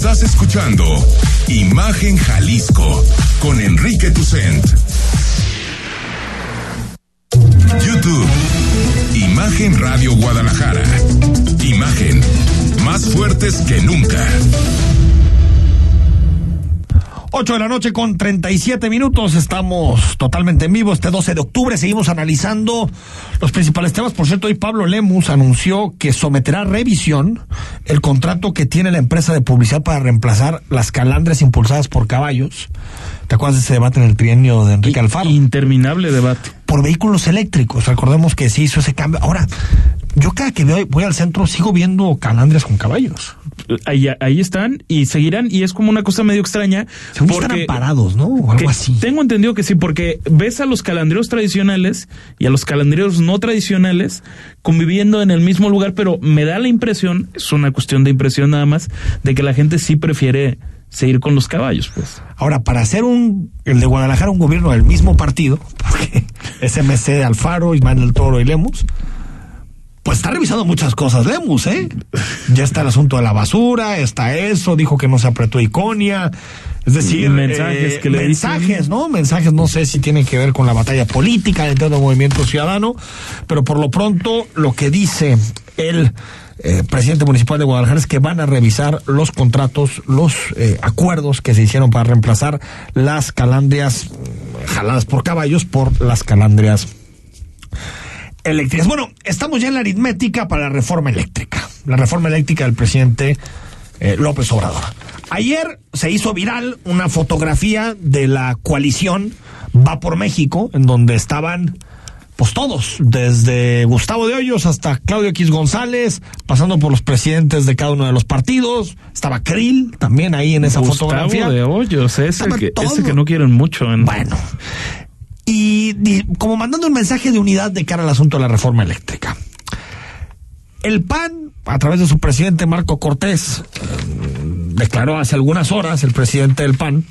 Estás escuchando Imagen Jalisco con Enrique Tucent. YouTube. Imagen Radio Guadalajara. Imagen. Más fuertes que nunca. 8 de la noche con 37 minutos. Estamos totalmente en vivo este 12 de octubre. Seguimos analizando los principales temas. Por cierto, hoy Pablo Lemus anunció que someterá a revisión el contrato que tiene la empresa de publicidad para reemplazar las calandres impulsadas por caballos. ¿Te acuerdas de ese debate en el trienio de Enrique Alfaro? Interminable debate. Por vehículos eléctricos. Recordemos que se hizo ese cambio. Ahora, yo cada que voy, voy al centro sigo viendo calandres con caballos. Ahí, ahí, están y seguirán y es como una cosa medio extraña. Según están amparados, ¿no? O algo así. Tengo entendido que sí, porque ves a los calandreros tradicionales y a los calandreros no tradicionales conviviendo en el mismo lugar, pero me da la impresión, es una cuestión de impresión nada más, de que la gente sí prefiere seguir con los caballos, pues. Ahora, para hacer un, el de Guadalajara un gobierno del mismo partido, porque es MC de Alfaro, Ismael del Toro y Lemus, pues está revisando muchas cosas, Lemus, ¿eh? Ya está el asunto de la basura, está eso, dijo que no se apretó Iconia. Es decir, mensajes eh, que le mensajes, dicen. ¿no? Mensajes, no sé si tienen que ver con la batalla política dentro del movimiento ciudadano, pero por lo pronto lo que dice el eh, presidente municipal de Guadalajara es que van a revisar los contratos, los eh, acuerdos que se hicieron para reemplazar las calandrias jaladas por caballos por las calandrias eléctricas. Bueno, estamos ya en la aritmética para la reforma eléctrica. La reforma eléctrica del presidente eh, López Obrador. Ayer se hizo viral una fotografía de la coalición Va por México, en donde estaban pues todos, desde Gustavo de Hoyos hasta Claudio X González, pasando por los presidentes de cada uno de los partidos, estaba Krill también ahí en esa Gustavo fotografía. de Hoyos, ese que, ese que no quieren mucho. En... Bueno, y, como mandando un mensaje de unidad de cara al asunto de la reforma eléctrica. El PAN, a través de su presidente Marco Cortés, eh, declaró hace algunas horas, el presidente del PAN,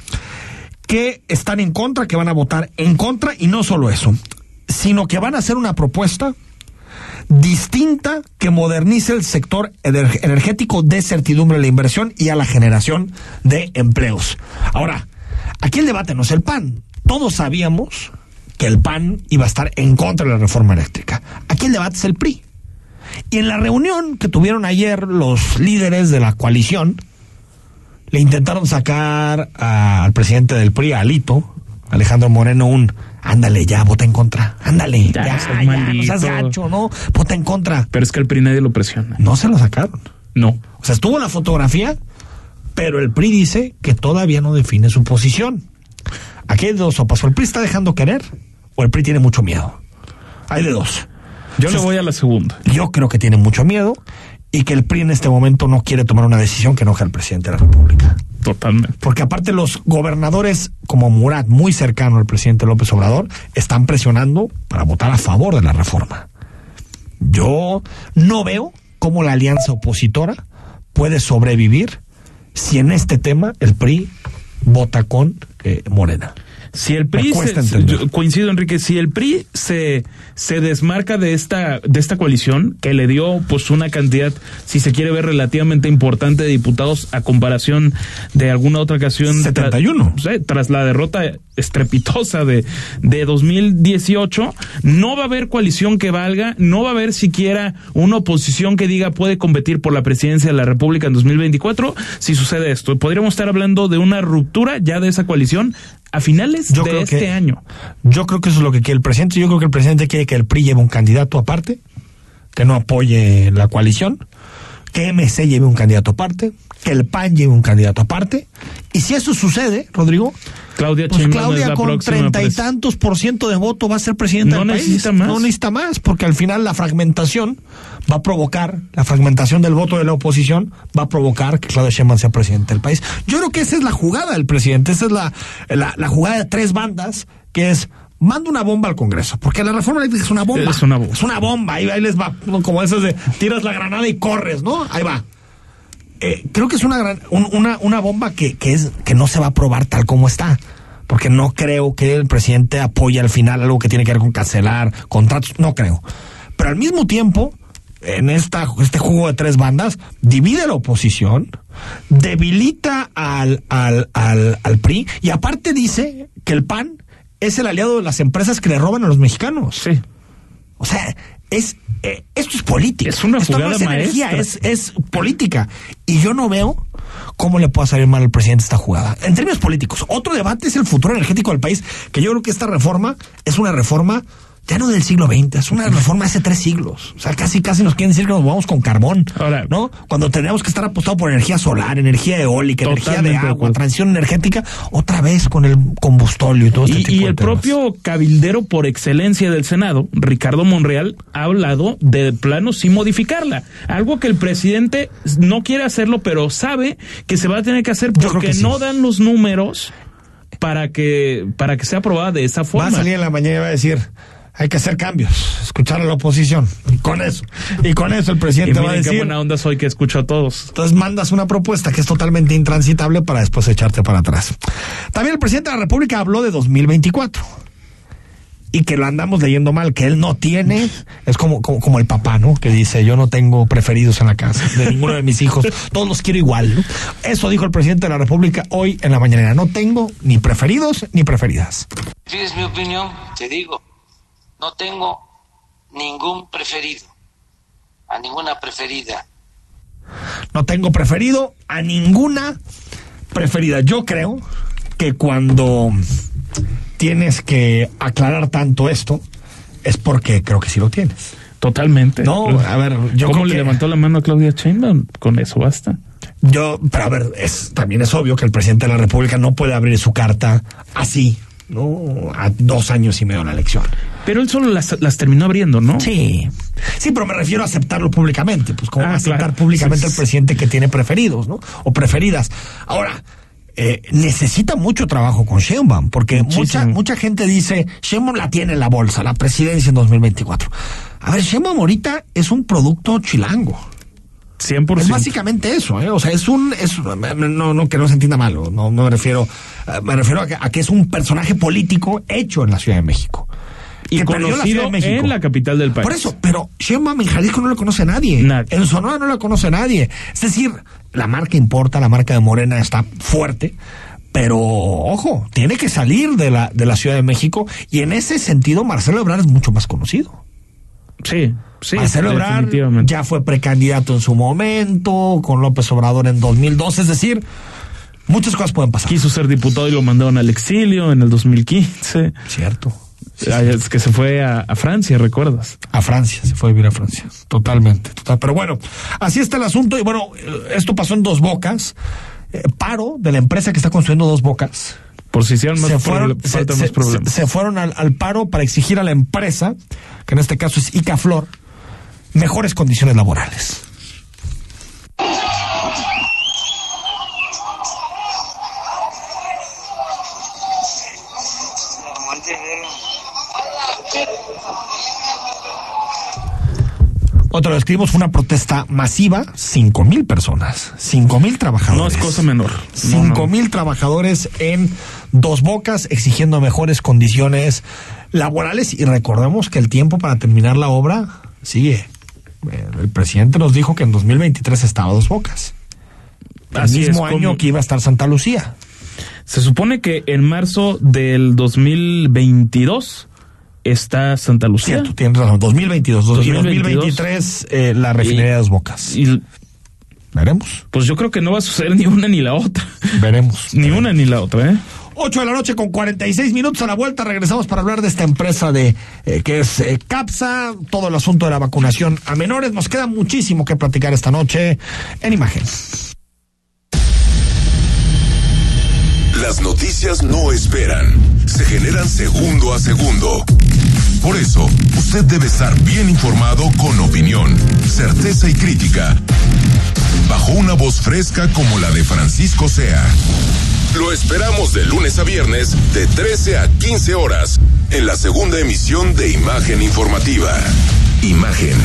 que están en contra, que van a votar en contra, y no solo eso, sino que van a hacer una propuesta distinta que modernice el sector energético de certidumbre de la inversión y a la generación de empleos. Ahora, aquí el debate no es el PAN. Todos sabíamos que el PAN iba a estar en contra de la reforma eléctrica. Aquí el debate es el PRI. Y en la reunión que tuvieron ayer los líderes de la coalición, le intentaron sacar al presidente del PRI, Alito, Alejandro Moreno, un ándale ya, vota en contra, ándale, ya, ya, ya no seas gacho, ¿no? Vota en contra. Pero es que el PRI nadie lo presiona. No se lo sacaron. No. O sea, estuvo la fotografía, pero el PRI dice que todavía no define su posición. Aquí hay dos o el PRI está dejando querer, o el PRI tiene mucho miedo. Hay de dos. Yo le voy a la segunda. Yo creo que tiene mucho miedo y que el PRI en este momento no quiere tomar una decisión que enoje al presidente de la República. Totalmente. Porque aparte los gobernadores como Murat, muy cercano al presidente López Obrador, están presionando para votar a favor de la reforma. Yo no veo cómo la alianza opositora puede sobrevivir si en este tema el PRI vota con eh, Morena. Si el PRI se, coincido Enrique, si el PRI se se desmarca de esta de esta coalición que le dio pues una cantidad si se quiere ver relativamente importante de diputados a comparación de alguna otra ocasión 71 tras, tras la derrota estrepitosa de de 2018 no va a haber coalición que valga, no va a haber siquiera una oposición que diga puede competir por la presidencia de la República en 2024 si sucede esto. Podríamos estar hablando de una ruptura ya de esa coalición a finales de este año. Yo creo que eso es lo que quiere el presidente. Yo creo que el presidente quiere que el PRI lleve un candidato aparte, que no apoye la coalición, que MC lleve un candidato aparte, que el PAN lleve un candidato aparte. Y si eso sucede, Rodrigo, Claudia, pues Claudia con treinta y tantos por ciento de voto va a ser presidenta no del necesita país. Más. No necesita más, porque al final la fragmentación va a provocar, la fragmentación del voto de la oposición va a provocar que Claudia Sheinbaum sea presidente del país. Yo creo que esa es la jugada del presidente, esa es la, la, la jugada de tres bandas, que es manda una bomba al Congreso, porque la reforma eléctrica es una bomba. Es una bomba. Es una bomba, ahí, ahí les va, como esas de tiras la granada y corres, ¿no? Ahí va. Eh, creo que es una gran, un, una, una bomba que, que, es, que no se va a probar tal como está. Porque no creo que el presidente apoye al final algo que tiene que ver con cancelar contratos. No creo. Pero al mismo tiempo, en esta, este juego de tres bandas, divide la oposición, debilita al, al, al, al PRI y aparte dice que el PAN es el aliado de las empresas que le roban a los mexicanos. Sí. O sea, es eh, esto es política. Es una esto jugada no es energía, es, es política. Y yo no veo cómo le pueda salir mal al presidente esta jugada. En términos políticos, otro debate es el futuro energético del país, que yo creo que esta reforma es una reforma ya no del siglo XX, es una reforma hace tres siglos. O sea, casi casi nos quieren decir que nos vamos con carbón, Ahora, ¿no? Cuando tenemos que estar apostado por energía solar, energía eólica, energía de agua, transición energética, otra vez con el combustóleo y todo este Y, tipo y de el temas. propio cabildero por excelencia del Senado, Ricardo Monreal, ha hablado de plano sin modificarla. Algo que el presidente no quiere hacerlo, pero sabe que se va a tener que hacer porque que sí. no dan los números para que, para que sea aprobada de esa Va forma. a salir en la mañana y va a decir, hay que hacer cambios, escuchar a la oposición. Y con eso, y con eso el Y presidente va a miren qué decir. buena onda soy que escucho a todos. Entonces mandas una propuesta que es totalmente intransitable para después echarte para atrás. También el presidente de la República habló de 2024 y que lo andamos leyendo mal, que él no tiene, es como, como, como el papá, ¿no? Que dice, yo no tengo preferidos en la casa, de ninguno de mis hijos, todos los quiero igual, ¿no? Eso dijo el presidente de la República hoy en la mañanera, no tengo ni preferidos ni preferidas. Pides mi opinión, te digo, no tengo ningún preferido, a ninguna preferida. no tengo preferido a ninguna preferida. Yo creo que cuando tienes que aclarar tanto esto es porque creo que sí lo tienes. Totalmente. No, a ver, yo ¿Cómo creo le que- levantó la mano a Claudia Sheinbaum? Con eso basta. Yo, pero a ver, es, también es obvio que el presidente de la República no puede abrir su carta así, ¿no? A dos años y medio de la elección. Pero él solo las, las terminó abriendo, ¿no? Sí. Sí, pero me refiero a aceptarlo públicamente. Pues, ¿cómo Ah, aceptar claro. públicamente Sí, el presidente que tiene preferidos, ¿no? O preferidas. Ahora, eh, necesita mucho trabajo con Sheinbaum, porque mucha, mucha gente dice, Sheinbaum la tiene en la bolsa, la presidencia en 2024. A ver, Sheinbaum ahorita es un producto chilango. 100%. Es básicamente eso, ¿eh? O sea, es un, es, no, no, que no se entienda mal, no, no me refiero, eh, me refiero a que, a que es un personaje político hecho en la Ciudad de México. y conocido en la capital del país. Por eso, pero Sheinbaum en Jalisco no lo conoce nadie. En Sonora no lo conoce nadie. Es decir, la marca importa, la marca de Morena está fuerte, pero ojo, tiene que salir de la, de la Ciudad de México y en ese sentido Marcelo Ebrard es mucho más conocido. Sí, sí. Marcelo Ebrard ya fue precandidato en su momento, con López Obrador en 2002, es decir, muchas cosas pueden pasar. Quiso ser diputado y lo mandaron al exilio en el 2015. Cierto. es que se fue a, Francia, ¿recuerdas? A Francia, se fue a vivir a Francia. Totalmente, total. Pero bueno, así está el asunto. Y bueno, esto pasó en dos bocas. Eh, paro de la empresa que está construyendo dos bocas. Por si hicieron más, se fueron, más problemas. Se, fueron al, al, paro para exigir a la empresa, que en este caso es Icaflor, mejores condiciones laborales. Otro lo escribimos, fue una protesta masiva, cinco mil personas, cinco mil trabajadores. No es cosa menor. Cinco mil trabajadores en Dos Bocas exigiendo mejores condiciones laborales y recordemos que el tiempo para terminar la obra sigue. El presidente nos dijo que en 2023 estaba Dos Bocas. El mismo año que iba a estar Santa Lucía. Se supone que en marzo del 2022 está Santa Lucía. Cierto, tienes razón. 2022. 2023, eh, la refinería de Dos Bocas. Y, Veremos. Pues yo creo que no va a suceder ni una ni la otra. Veremos. ni una ni la otra, ¿eh? 8 de la noche con 46 minutos a la vuelta. Regresamos para hablar de esta empresa de eh, que es eh, CAPSA, todo el asunto de la vacunación a menores. Nos queda muchísimo que platicar esta noche en imagen. Las noticias no esperan, se generan segundo a segundo. Por eso, usted debe estar bien informado con opinión, certeza y crítica, bajo una voz fresca como la de Francisco Sea. Lo esperamos de lunes a viernes, de 13 a 15 horas, en la segunda emisión de Imagen Informativa. Imagen.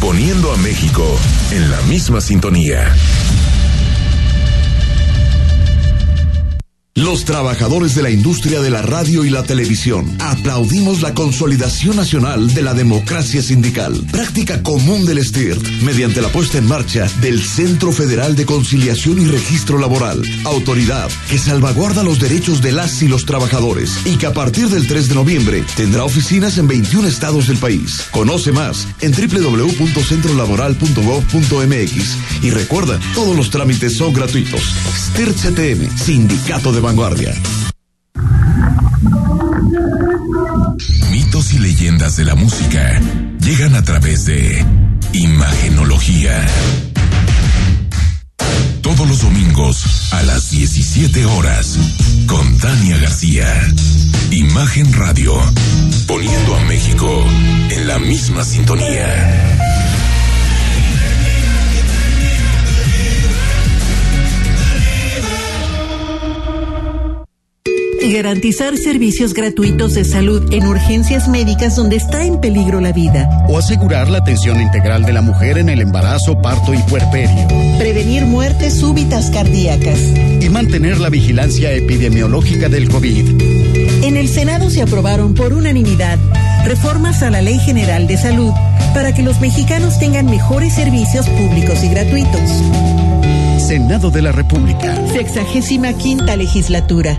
Poniendo a México en la misma sintonía. Los trabajadores de la industria de la radio y la televisión aplaudimos la consolidación nacional de la democracia sindical, práctica común del STIRT, mediante la puesta en marcha del Centro Federal de Conciliación y Registro Laboral, autoridad que salvaguarda los derechos de las y los trabajadores y que a partir del 3 de noviembre tendrá oficinas en 21 estados del país. Conoce más en www.centrolaboral.gov.mx y recuerda, todos los trámites son gratuitos. STIRT CTM, Sindicato de vanguardia. Mitos y leyendas de la música llegan a través de Imagenología. Todos los domingos a las 17 horas con Tania García. Imagen Radio, poniendo a México en la misma sintonía. Garantizar servicios gratuitos de salud en urgencias médicas donde está en peligro la vida. O asegurar la atención integral de la mujer en el embarazo, parto y puerperio. Prevenir muertes súbitas cardíacas. Y mantener la vigilancia epidemiológica del COVID. En el Senado se aprobaron por unanimidad reformas a la Ley General de Salud para que los mexicanos tengan mejores servicios públicos y gratuitos. Senado de la República. Sexagésima quinta legislatura.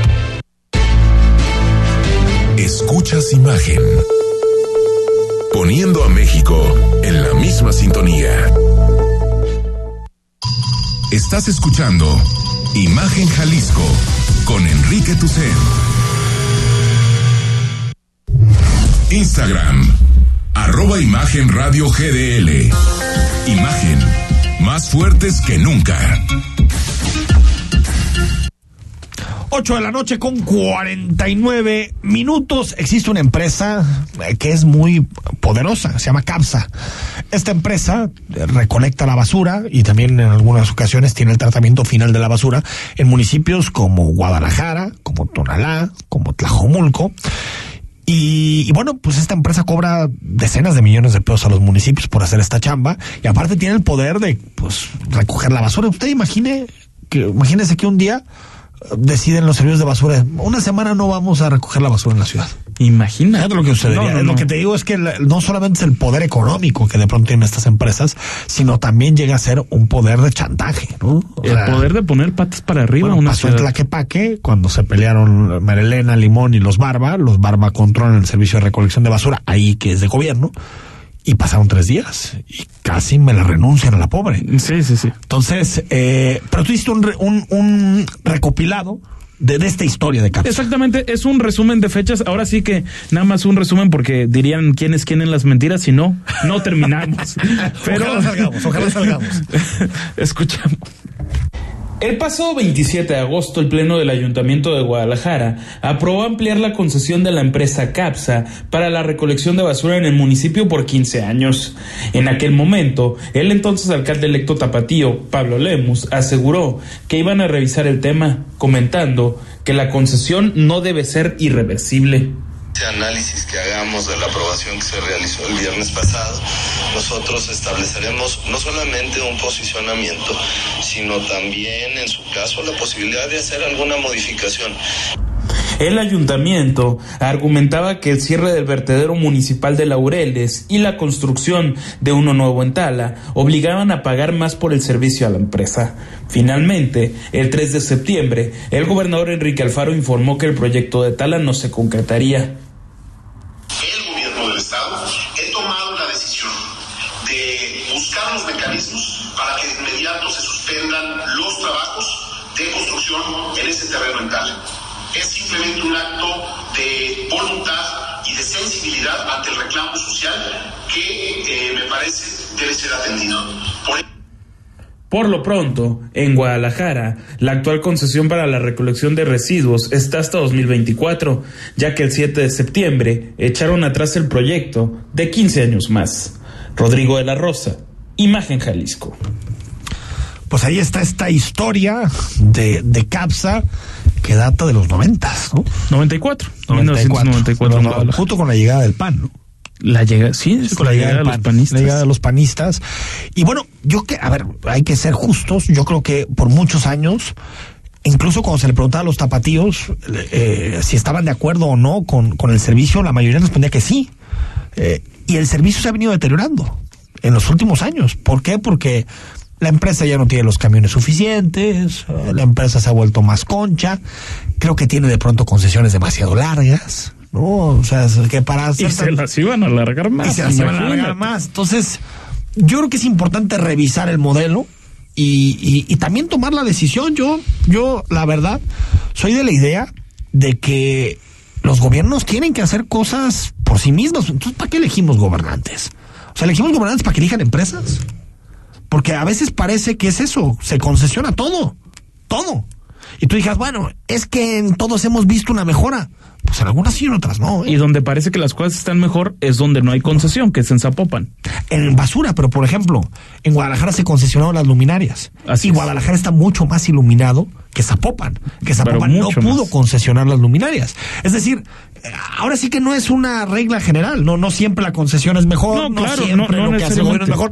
Escuchas imagen. Poniendo a México en la misma sintonía. Estás escuchando Imagen Jalisco con Enrique Tucen. Instagram, arroba Imagen Radio GDL. Imagen, más fuertes que nunca. 8 de la noche con 49 minutos. Existe una empresa eh, que es muy poderosa, se llama CAPSA. Esta empresa eh, recolecta la basura y también en algunas ocasiones tiene el tratamiento final de la basura en municipios como Guadalajara, como Tonalá, como Tlajomulco. Y, y, bueno, pues esta empresa cobra decenas de millones de pesos a los municipios por hacer esta chamba y aparte tiene el poder de pues recoger la basura. Usted imagine que imagínese que un día deciden los servicios de basura. Una semana no vamos a recoger la basura en la ciudad. Imagina. lo que sucedería. No, no, lo que te digo es que no solamente es el poder económico que de pronto tienen estas empresas, sino también llega a ser un poder de chantaje, ¿no? O el sea, poder de poner patas para arriba bueno, una pasó ciudad. en Tlaquepaque, cuando se pelearon Marilena, Limón y los Barba, los Barba controlan el servicio de recolección de basura, ahí que es de gobierno, y pasaron tres días y casi me la renuncian a la pobre. Sí, sí, sí. Entonces, eh, pero tú hiciste un, un, un recopilado de, de, esta historia de Capsa. Exactamente, es un resumen de fechas. Ahora sí que nada más un resumen porque dirían quién es quién en las mentiras, si no, no terminamos. Pero ojalá salgamos, ojalá salgamos. Escuchamos. El pasado 27 de agosto, el Pleno del Ayuntamiento de Guadalajara aprobó ampliar la concesión de la empresa CAPSA para la recolección de basura en el municipio por 15 años. En aquel momento, el entonces alcalde electo Tapatío, Pablo Lemus, aseguró que iban a revisar el tema, comentando que la concesión no debe ser irreversible este análisis que hagamos de la aprobación que se realizó el viernes pasado, nosotros estableceremos no solamente un posicionamiento, sino también, en su caso, la posibilidad de hacer alguna modificación. El ayuntamiento argumentaba que el cierre del vertedero municipal de Laureles y la construcción de uno nuevo en Tala obligaban a pagar más por el servicio a la empresa. Finalmente, el 3 de septiembre, el gobernador Enrique Alfaro informó que el proyecto de Tala no se concretaría. Sensibilidad ante el reclamo social que eh, me parece debe ser atendido. Por... Por lo pronto, en Guadalajara, la actual concesión para la recolección de residuos está hasta 2024, ya que el 7 de septiembre echaron atrás el proyecto de 15 años más. Rodrigo de la Rosa, Imagen Jalisco. Pues ahí está esta historia de, de CAPSA que data de los noventas, ¿no? 94. 94. 1994 no, no, junto con la llegada del PAN, ¿no? La llegada, sí, con la, la llegada, llegada de los panistas. La llegada de los panistas. Y bueno, yo que, a ver, hay que ser justos. Yo creo que por muchos años, incluso cuando se le preguntaba a los tapatíos eh, si estaban de acuerdo o no con, con el servicio, la mayoría respondía que sí. Eh, y el servicio se ha venido deteriorando en los últimos años. ¿Por qué? Porque la empresa ya no tiene los camiones suficientes, la empresa se ha vuelto más concha, creo que tiene de pronto concesiones demasiado largas, ¿no? O sea, que para hacer... Y se las iban a alargar más. Y se las iban a alargar más. Entonces, yo creo que es importante revisar el modelo y, y, y también tomar la decisión. Yo, yo, la verdad, soy de la idea de que los gobiernos tienen que hacer cosas por sí mismos. Entonces, ¿para qué elegimos gobernantes? O sea, elegimos gobernantes para que elijan empresas. Porque a veces parece que es eso, se concesiona todo, todo. Y tú digas, bueno, es que en todos hemos visto una mejora. Pues en algunas sí, en otras no. ¿eh? Y donde parece que las cosas están mejor es donde no hay concesión, que es en Zapopan. En basura, pero por ejemplo, en Guadalajara se concesionaron las luminarias. Así y Guadalajara está mucho más iluminado que Zapopan. Que Zapopan no pudo más. concesionar las luminarias. Es decir, ahora sí que no es una regla general. No, no siempre la concesión es mejor. No, no claro, siempre no, no lo que hace el gobierno es mejor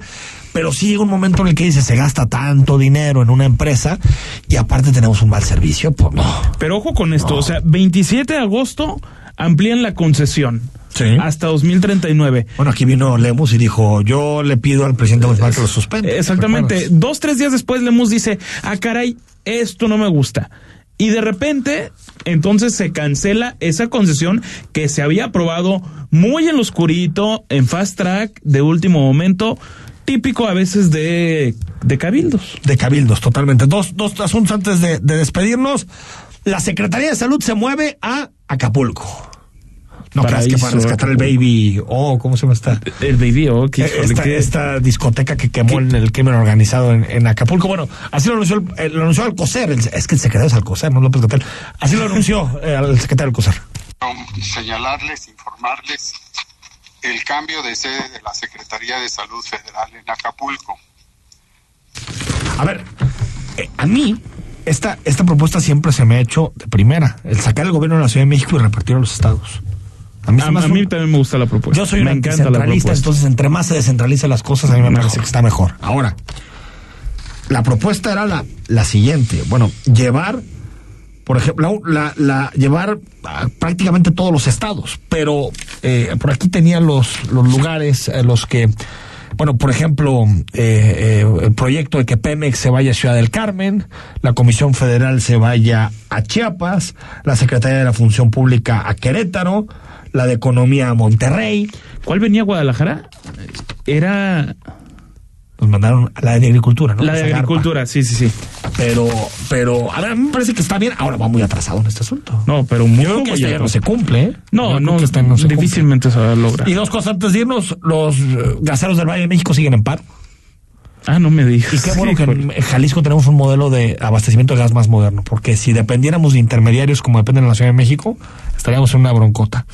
pero sí llega un momento en el que dice se gasta tanto dinero en una empresa y aparte tenemos un mal servicio, pues no. Pero ojo con esto, o sea, 27 de agosto amplían la concesión. Sí. Hasta 2039. Bueno, aquí vino Lemus y dijo, yo le pido al presidente municipal que lo suspenda. Exactamente. Dos, tres días después Lemus dice, ah, caray, esto no me gusta. Y de repente, entonces se cancela esa concesión que se había aprobado muy en lo oscurito, en fast track, de último momento, típico a veces de, de cabildos. De cabildos, totalmente. Dos, dos asuntos antes de, de, despedirnos. La Secretaría de Salud se mueve a Acapulco. No creas que para rescatar el Baby O, ¿cómo se llama esta? El Baby O, ¿qué, esta, esta, discoteca que quemó en el crimen organizado en, Acapulco. Bueno, así lo anunció, el, lo anunció Alcocer. es que el secretario es Alcocer, no López Gatel. Así lo anunció eh, el secretario Alcocer. Señalarles, informarles el cambio de sede de la Secretaría de Salud Federal en Acapulco. A ver, eh, a mí esta, esta propuesta siempre se me ha hecho de primera, el sacar el gobierno de la Ciudad de México y repartirlo a los estados. A mí, también me gusta la propuesta. Yo soy un centralista, entonces entre más se descentraliza las cosas, a mí me parece que está mejor. Ahora, la propuesta era la, la siguiente. Bueno, llevar, por ejemplo, la, la llevar prácticamente todos los estados, pero eh, por aquí tenían los, los lugares, eh, los que bueno, por ejemplo, eh, eh, el proyecto de que Pemex se vaya a Ciudad del Carmen, la Comisión Federal se vaya a Chiapas, la Secretaría de la Función Pública a Querétaro, la de Economía a Monterrey. ¿Cuál venía a Guadalajara? Era nos mandaron a la de agricultura, ¿no? La de agricultura, sí, sí, sí. Pero, pero, a ver, a mí me parece que está bien. Ahora va muy atrasado en este asunto. No, pero muy Yo creo que este ya no se cumple, ¿eh? No, no, difícilmente se va a lograr. Y dos cosas antes de irnos, los eh, gaseros del Valle de México siguen en paro. Ah, no me digas. Y qué bueno que en Jalisco tenemos un modelo de abastecimiento de gas más moderno, porque si dependiéramos de intermediarios como dependen en la Ciudad de México, estaríamos en una broncota.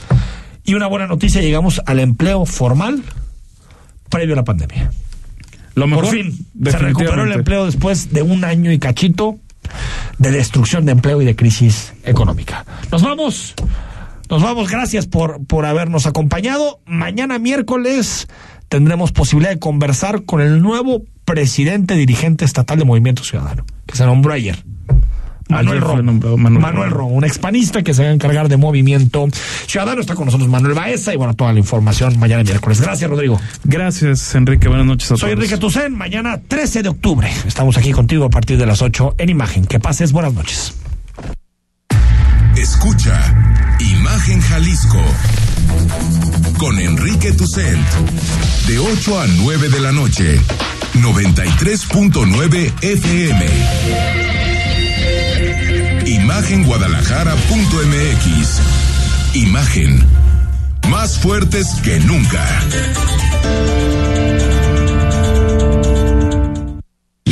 Y una buena noticia, llegamos al empleo formal previo a la pandemia. Lo mejor, Por fin, se recuperó el empleo después de un año y cachito de destrucción de empleo y de crisis económica. Nos vamos. Nos vamos, gracias por, por habernos acompañado. Mañana miércoles tendremos posibilidad de conversar con el nuevo presidente dirigente estatal de Movimiento Ciudadano, que se nombró ayer. Manuel Ron. Manuel, Ron, un expanista que se va a encargar de movimiento ciudadano. Está con nosotros Manuel Baeza y bueno, toda la información mañana miércoles. Gracias, Rodrigo. Gracias, Enrique. Buenas noches a todos. Soy Enrique Tucen. Mañana 13 de octubre. Estamos aquí contigo a partir de las 8 en Imagen. Que pases buenas noches. Escucha Imagen Jalisco con Enrique Tucent de 8 a 9 de la noche. 93.9 FM imagenguadalajara.mx. Imagen. Más fuertes que nunca.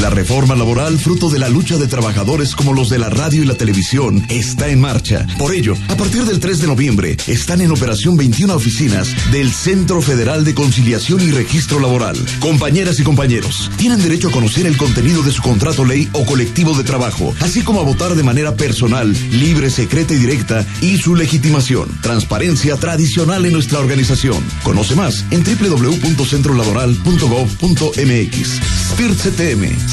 La reforma laboral, fruto de la lucha de trabajadores como los de la radio y la televisión, está en marcha. Por ello, a partir del 3 de noviembre, están en operación 21 oficinas del Centro Federal de Conciliación y Registro Laboral. Compañeras y compañeros, tienen derecho a conocer el contenido de su contrato ley o colectivo de trabajo, así como a votar de manera personal, libre, secreta y directa, y su legitimación. Transparencia tradicional en nuestra organización. Conoce más en www.centrolaboral.gov.mx. CTM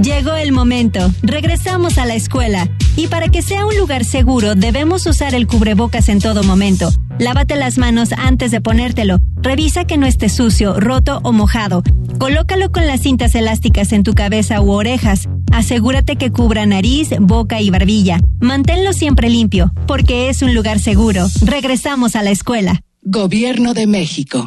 Llegó el momento. Regresamos a la escuela. Y para que sea un lugar seguro, debemos usar el cubrebocas en todo momento. Lávate las manos antes de ponértelo. Revisa que no esté sucio, roto o mojado. Colócalo con las cintas elásticas en tu cabeza u orejas. Asegúrate que cubra nariz, boca y barbilla. Manténlo siempre limpio, porque es un lugar seguro. Regresamos a la escuela. Gobierno de México.